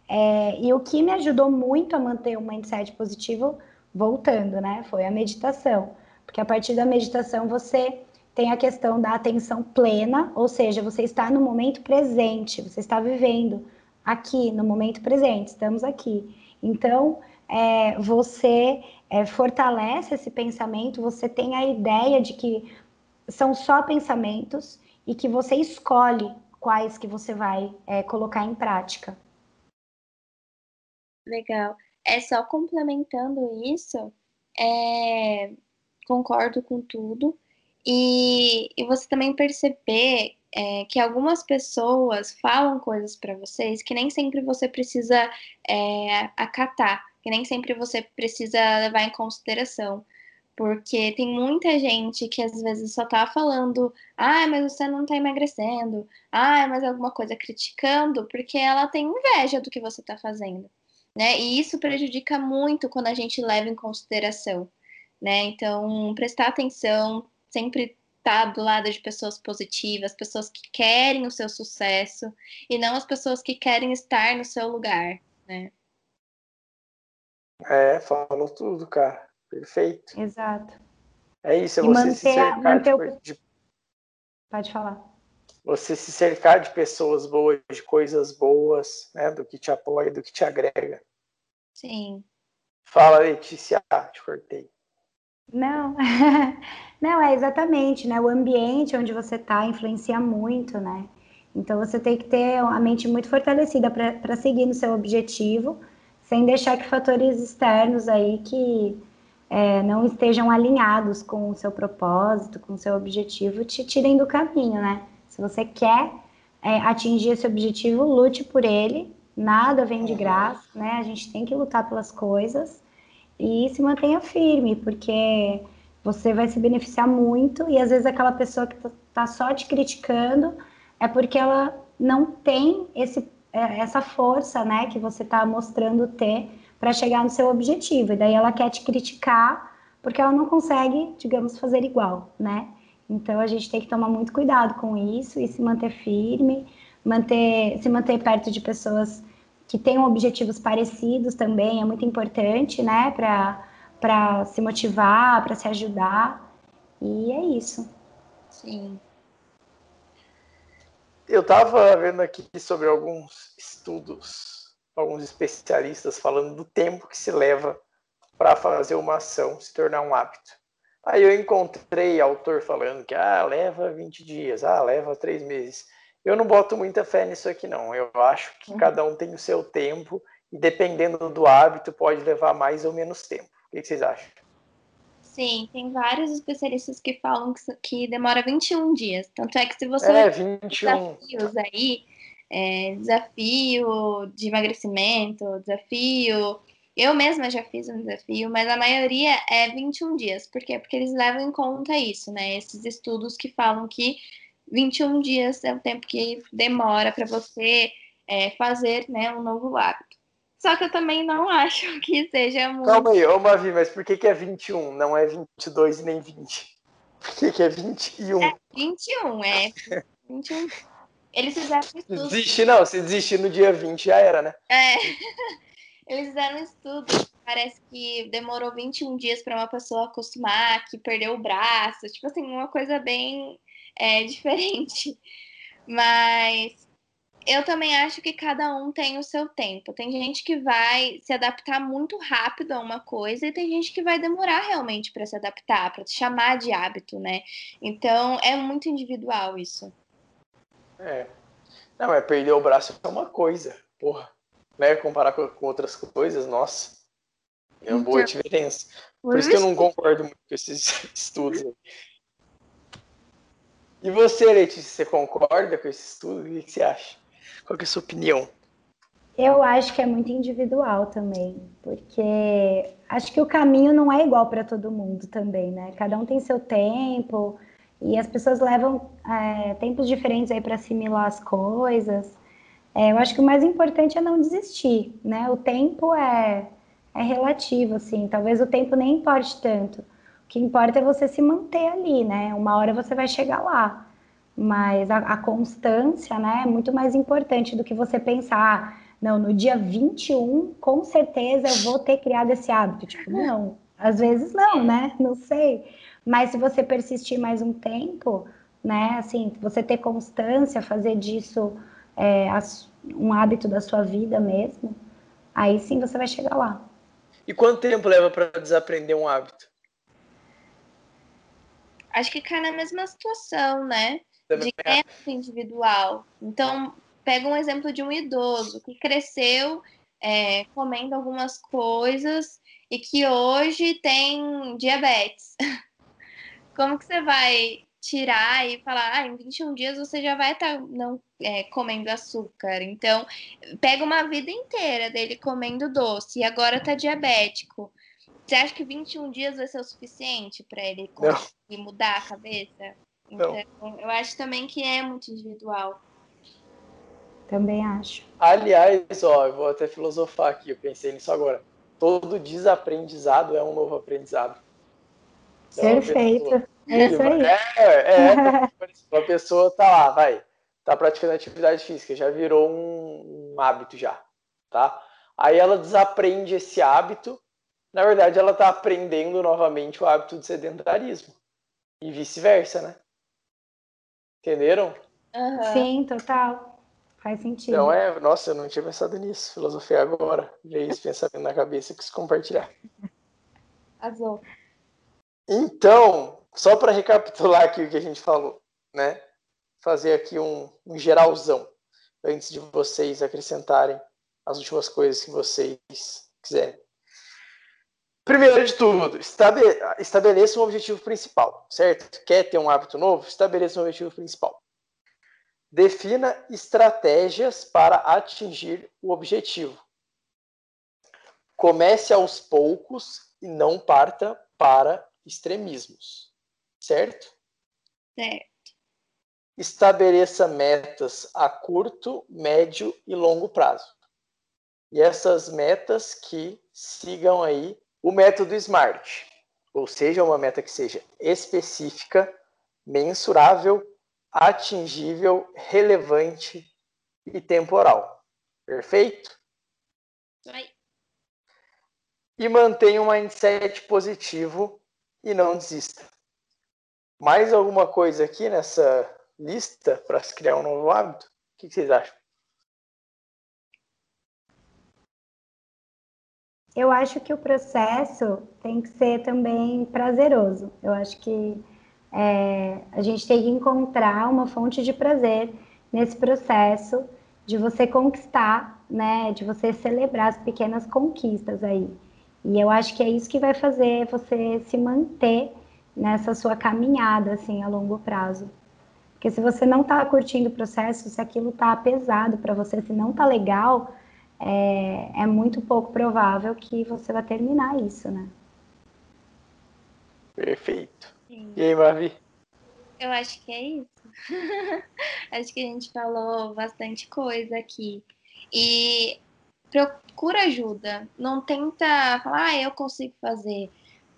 É, e o que me ajudou muito a manter o mindset positivo, voltando, né, foi a meditação. Porque a partir da meditação você tem a questão da atenção plena, ou seja, você está no momento presente, você está vivendo aqui, no momento presente, estamos aqui. Então, é, você é, fortalece esse pensamento, você tem a ideia de que são só pensamentos e que você escolhe quais que você vai é, colocar em prática. Legal. É só complementando isso, é, concordo com tudo. E, e você também perceber é, que algumas pessoas falam coisas para vocês que nem sempre você precisa é, acatar, que nem sempre você precisa levar em consideração. Porque tem muita gente que às vezes só tá falando, ah, mas você não tá emagrecendo, ah, mas alguma coisa criticando, porque ela tem inveja do que você tá fazendo, né? E isso prejudica muito quando a gente leva em consideração, né? Então, prestar atenção, sempre estar tá do lado de pessoas positivas, pessoas que querem o seu sucesso e não as pessoas que querem estar no seu lugar, né? É, falou tudo, cara. Perfeito. Exato. É isso, é você manter, se cercar manter o... de... Pode falar. Você se cercar de pessoas boas, de coisas boas, né? Do que te apoia, do que te agrega. Sim. Fala, Letícia. Ah, te cortei. Não, [LAUGHS] não, é exatamente, né? O ambiente onde você está influencia muito, né? Então você tem que ter a mente muito fortalecida para seguir no seu objetivo, sem deixar que fatores externos aí que é, não estejam alinhados com o seu propósito, com o seu objetivo, te tirem do caminho, né? Se você quer é, atingir esse objetivo, lute por ele, nada vem de graça, né? A gente tem que lutar pelas coisas e se mantenha firme, porque você vai se beneficiar muito e às vezes aquela pessoa que está só te criticando é porque ela não tem esse, é, essa força, né, que você está mostrando ter para chegar no seu objetivo. E daí ela quer te criticar porque ela não consegue, digamos, fazer igual, né? Então a gente tem que tomar muito cuidado com isso e se manter firme, manter, se manter perto de pessoas que tenham objetivos parecidos também é muito importante, né, para se motivar, para se ajudar. E é isso. Sim. Eu estava vendo aqui sobre alguns estudos, alguns especialistas falando do tempo que se leva para fazer uma ação se tornar um hábito. Aí eu encontrei autor falando que ah, leva 20 dias, ah, leva 3 meses. Eu não boto muita fé nisso aqui, não. Eu acho que uhum. cada um tem o seu tempo e dependendo do hábito pode levar mais ou menos tempo. O que vocês acham? Sim, tem vários especialistas que falam que, que demora 21 dias. Tanto é que se você é, 21. desafios aí, é, desafio de emagrecimento, desafio. Eu mesma já fiz um desafio, mas a maioria é 21 dias. Por quê? Porque eles levam em conta isso, né? Esses estudos que falam que 21 dias é o tempo que demora para você é, fazer né, um novo hábito. Só que eu também não [LAUGHS] acho que seja muito. Calma aí, ô Mavi, mas por que, que é 21? Não é 22 e nem 20? Por que, que é 21? É 21, é. 21. Eles fizeram um estudo. Desistir não, se desistir no dia 20 já era, né? É. [LAUGHS] Eles fizeram um estudo. Parece que demorou 21 dias para uma pessoa acostumar, que perdeu o braço. Tipo assim, uma coisa bem é [LAUGHS] diferente. Mas eu também acho que cada um tem o seu tempo. Tem gente que vai se adaptar muito rápido a uma coisa e tem gente que vai demorar realmente para se adaptar, para chamar de hábito, né? Então é muito individual isso. É. Não, é perder o braço é uma coisa, porra. Né? Comparar com, com outras coisas, nossa. É uma boa então, diferença. Por, Por isso que eu não concordo muito com esses [LAUGHS] estudos. E você, Letícia, você concorda com esse estudo? O que você acha? Qual é a sua opinião? Eu acho que é muito individual também, porque acho que o caminho não é igual para todo mundo também, né? Cada um tem seu tempo e as pessoas levam é, tempos diferentes aí para assimilar as coisas. É, eu acho que o mais importante é não desistir, né? O tempo é, é relativo, assim. Talvez o tempo nem importe tanto que importa é você se manter ali, né? Uma hora você vai chegar lá. Mas a, a, constância, né, é muito mais importante do que você pensar, ah, não, no dia 21, com certeza eu vou ter criado esse hábito. Tipo, não, às vezes não, né? Não sei. Mas se você persistir mais um tempo, né, assim, você ter constância, fazer disso é, um hábito da sua vida mesmo, aí sim você vai chegar lá. E quanto tempo leva para desaprender um hábito? Acho que cai na mesma situação, né? De tempo individual. Então, pega um exemplo de um idoso que cresceu é, comendo algumas coisas e que hoje tem diabetes. [LAUGHS] Como que você vai tirar e falar, ah, em 21 dias você já vai estar tá não é, comendo açúcar. Então, pega uma vida inteira dele comendo doce e agora tá diabético. Você acha que 21 dias vai ser o suficiente para ele conseguir mudar a cabeça? Então, eu acho também que é muito individual. Também acho. Aliás, ó, eu vou até filosofar aqui, eu pensei nisso agora. Todo desaprendizado é um novo aprendizado. Então, Perfeito. Pessoa, é isso aí. É, é, [LAUGHS] uma pessoa tá lá, vai, tá praticando atividade física, já virou um, um hábito já, tá? Aí ela desaprende esse hábito, na verdade ela tá aprendendo novamente o hábito de sedentarismo. E vice-versa, né? Entenderam? Uhum. Sim, total. Faz sentido. Então é, nossa, eu não tinha pensado nisso. Filosofia agora. Veio esse pensamento na cabeça e quis compartilhar. Azul. Então, só para recapitular aqui o que a gente falou, né? Fazer aqui um, um geralzão antes de vocês acrescentarem as últimas coisas que vocês quiserem. Primeiro de tudo, estabeleça um objetivo principal, certo? Quer ter um hábito novo? Estabeleça um objetivo principal. Defina estratégias para atingir o objetivo. Comece aos poucos e não parta para extremismos, certo? Certo. Estabeleça metas a curto, médio e longo prazo. E essas metas que sigam aí o método SMART, ou seja, uma meta que seja específica, mensurável, atingível, relevante e temporal. Perfeito? Oi. E mantenha um mindset positivo e não desista. Mais alguma coisa aqui nessa lista para se criar um novo hábito? O que vocês acham? Eu acho que o processo tem que ser também prazeroso. Eu acho que é, a gente tem que encontrar uma fonte de prazer nesse processo de você conquistar, né, de você celebrar as pequenas conquistas aí. E eu acho que é isso que vai fazer você se manter nessa sua caminhada assim a longo prazo. Porque se você não está curtindo o processo, se aquilo está pesado para você, se não está legal, é, é muito pouco provável que você vai terminar isso, né? Perfeito. Sim. E aí, Marvi? Eu acho que é isso. [LAUGHS] acho que a gente falou bastante coisa aqui. E procura ajuda. Não tenta falar, ah, eu consigo fazer,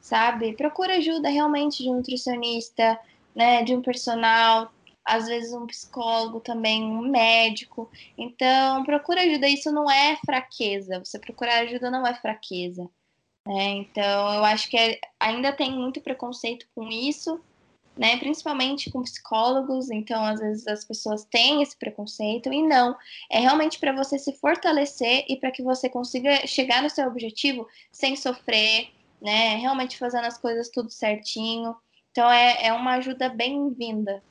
sabe? Procura ajuda realmente de um nutricionista, né, de um personal, às vezes um psicólogo também, um médico. Então, procura ajuda. Isso não é fraqueza. Você procurar ajuda não é fraqueza. Né? Então, eu acho que é, ainda tem muito preconceito com isso, né? Principalmente com psicólogos. Então, às vezes as pessoas têm esse preconceito e não. É realmente para você se fortalecer e para que você consiga chegar no seu objetivo sem sofrer, né? Realmente fazendo as coisas tudo certinho. Então, é, é uma ajuda bem-vinda.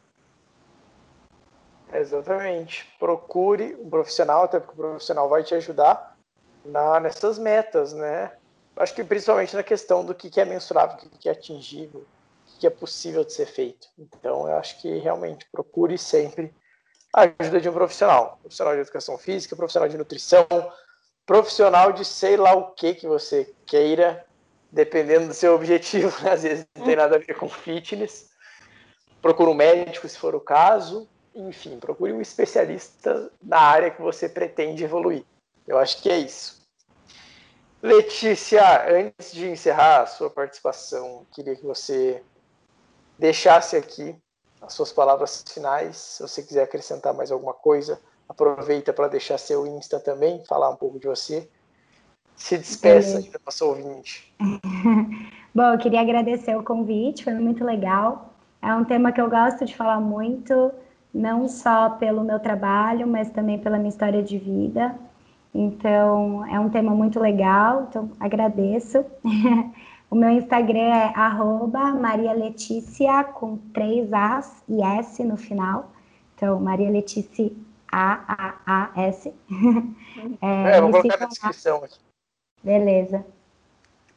Exatamente. Procure um profissional, até porque o profissional vai te ajudar na, nessas metas, né? Acho que principalmente na questão do que, é mensurável, o que, que é atingível, o que é possível de ser feito. Então, eu acho que realmente procure sempre a ajuda de um profissional. Profissional de educação física, profissional de nutrição, profissional de sei lá o que que você queira, dependendo do seu objetivo. Né? Às vezes não tem nada a ver com fitness. Procure um médico, se for o caso enfim, procure um especialista na área que você pretende evoluir. Eu acho que é isso. Letícia, antes de encerrar a sua participação, queria que você deixasse aqui as suas palavras finais. Se você quiser acrescentar mais alguma coisa, aproveita para deixar seu Insta também, falar um pouco de você. Se despeça aí da nossa ouvinte. [LAUGHS] Bom, eu queria agradecer o convite, foi muito legal. É um tema que eu gosto de falar muito, não só pelo meu trabalho, mas também pela minha história de vida. Então, é um tema muito legal, então agradeço. [LAUGHS] o meu Instagram é arroba Maria Letícia com três As e S no final. Então, Maria Letícia A-A-A-S. [LAUGHS] é, é, vou colocar na descrição aqui. Beleza.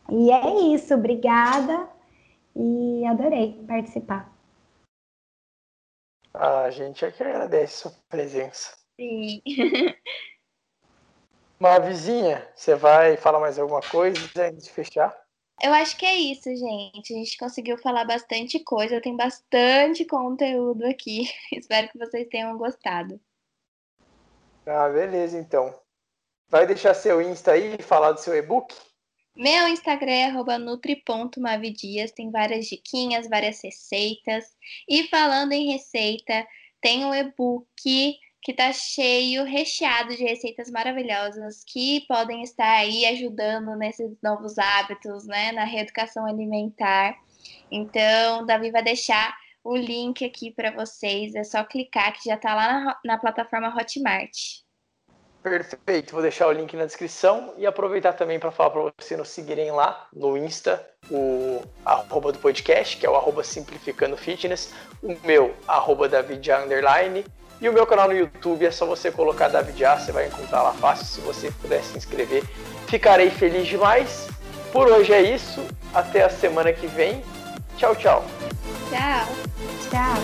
E é isso, obrigada e adorei participar. A gente é que agradece sua presença. Sim. [LAUGHS] Uma vizinha, você vai falar mais alguma coisa antes de fechar? Eu acho que é isso, gente. A gente conseguiu falar bastante coisa, tem bastante conteúdo aqui. [LAUGHS] Espero que vocês tenham gostado. Ah, beleza, então. Vai deixar seu Insta aí e falar do seu e-book? Meu Instagram é nutri.mavidias, tem várias diquinhas, várias receitas. E falando em receita, tem um e-book que tá cheio, recheado de receitas maravilhosas que podem estar aí ajudando nesses novos hábitos, né, na reeducação alimentar. Então, Davi vai deixar o link aqui para vocês, é só clicar que já tá lá na, na plataforma Hotmart. Perfeito, vou deixar o link na descrição e aproveitar também para falar para vocês nos seguirem lá no Insta, o arroba do podcast, que é o arroba simplificando fitness, o meu arroba David Underline e o meu canal no YouTube é só você colocar David A, você vai encontrar lá fácil. Se você puder se inscrever, ficarei feliz demais. Por hoje é isso. Até a semana que vem. Tchau, tchau. Tchau. Tchau.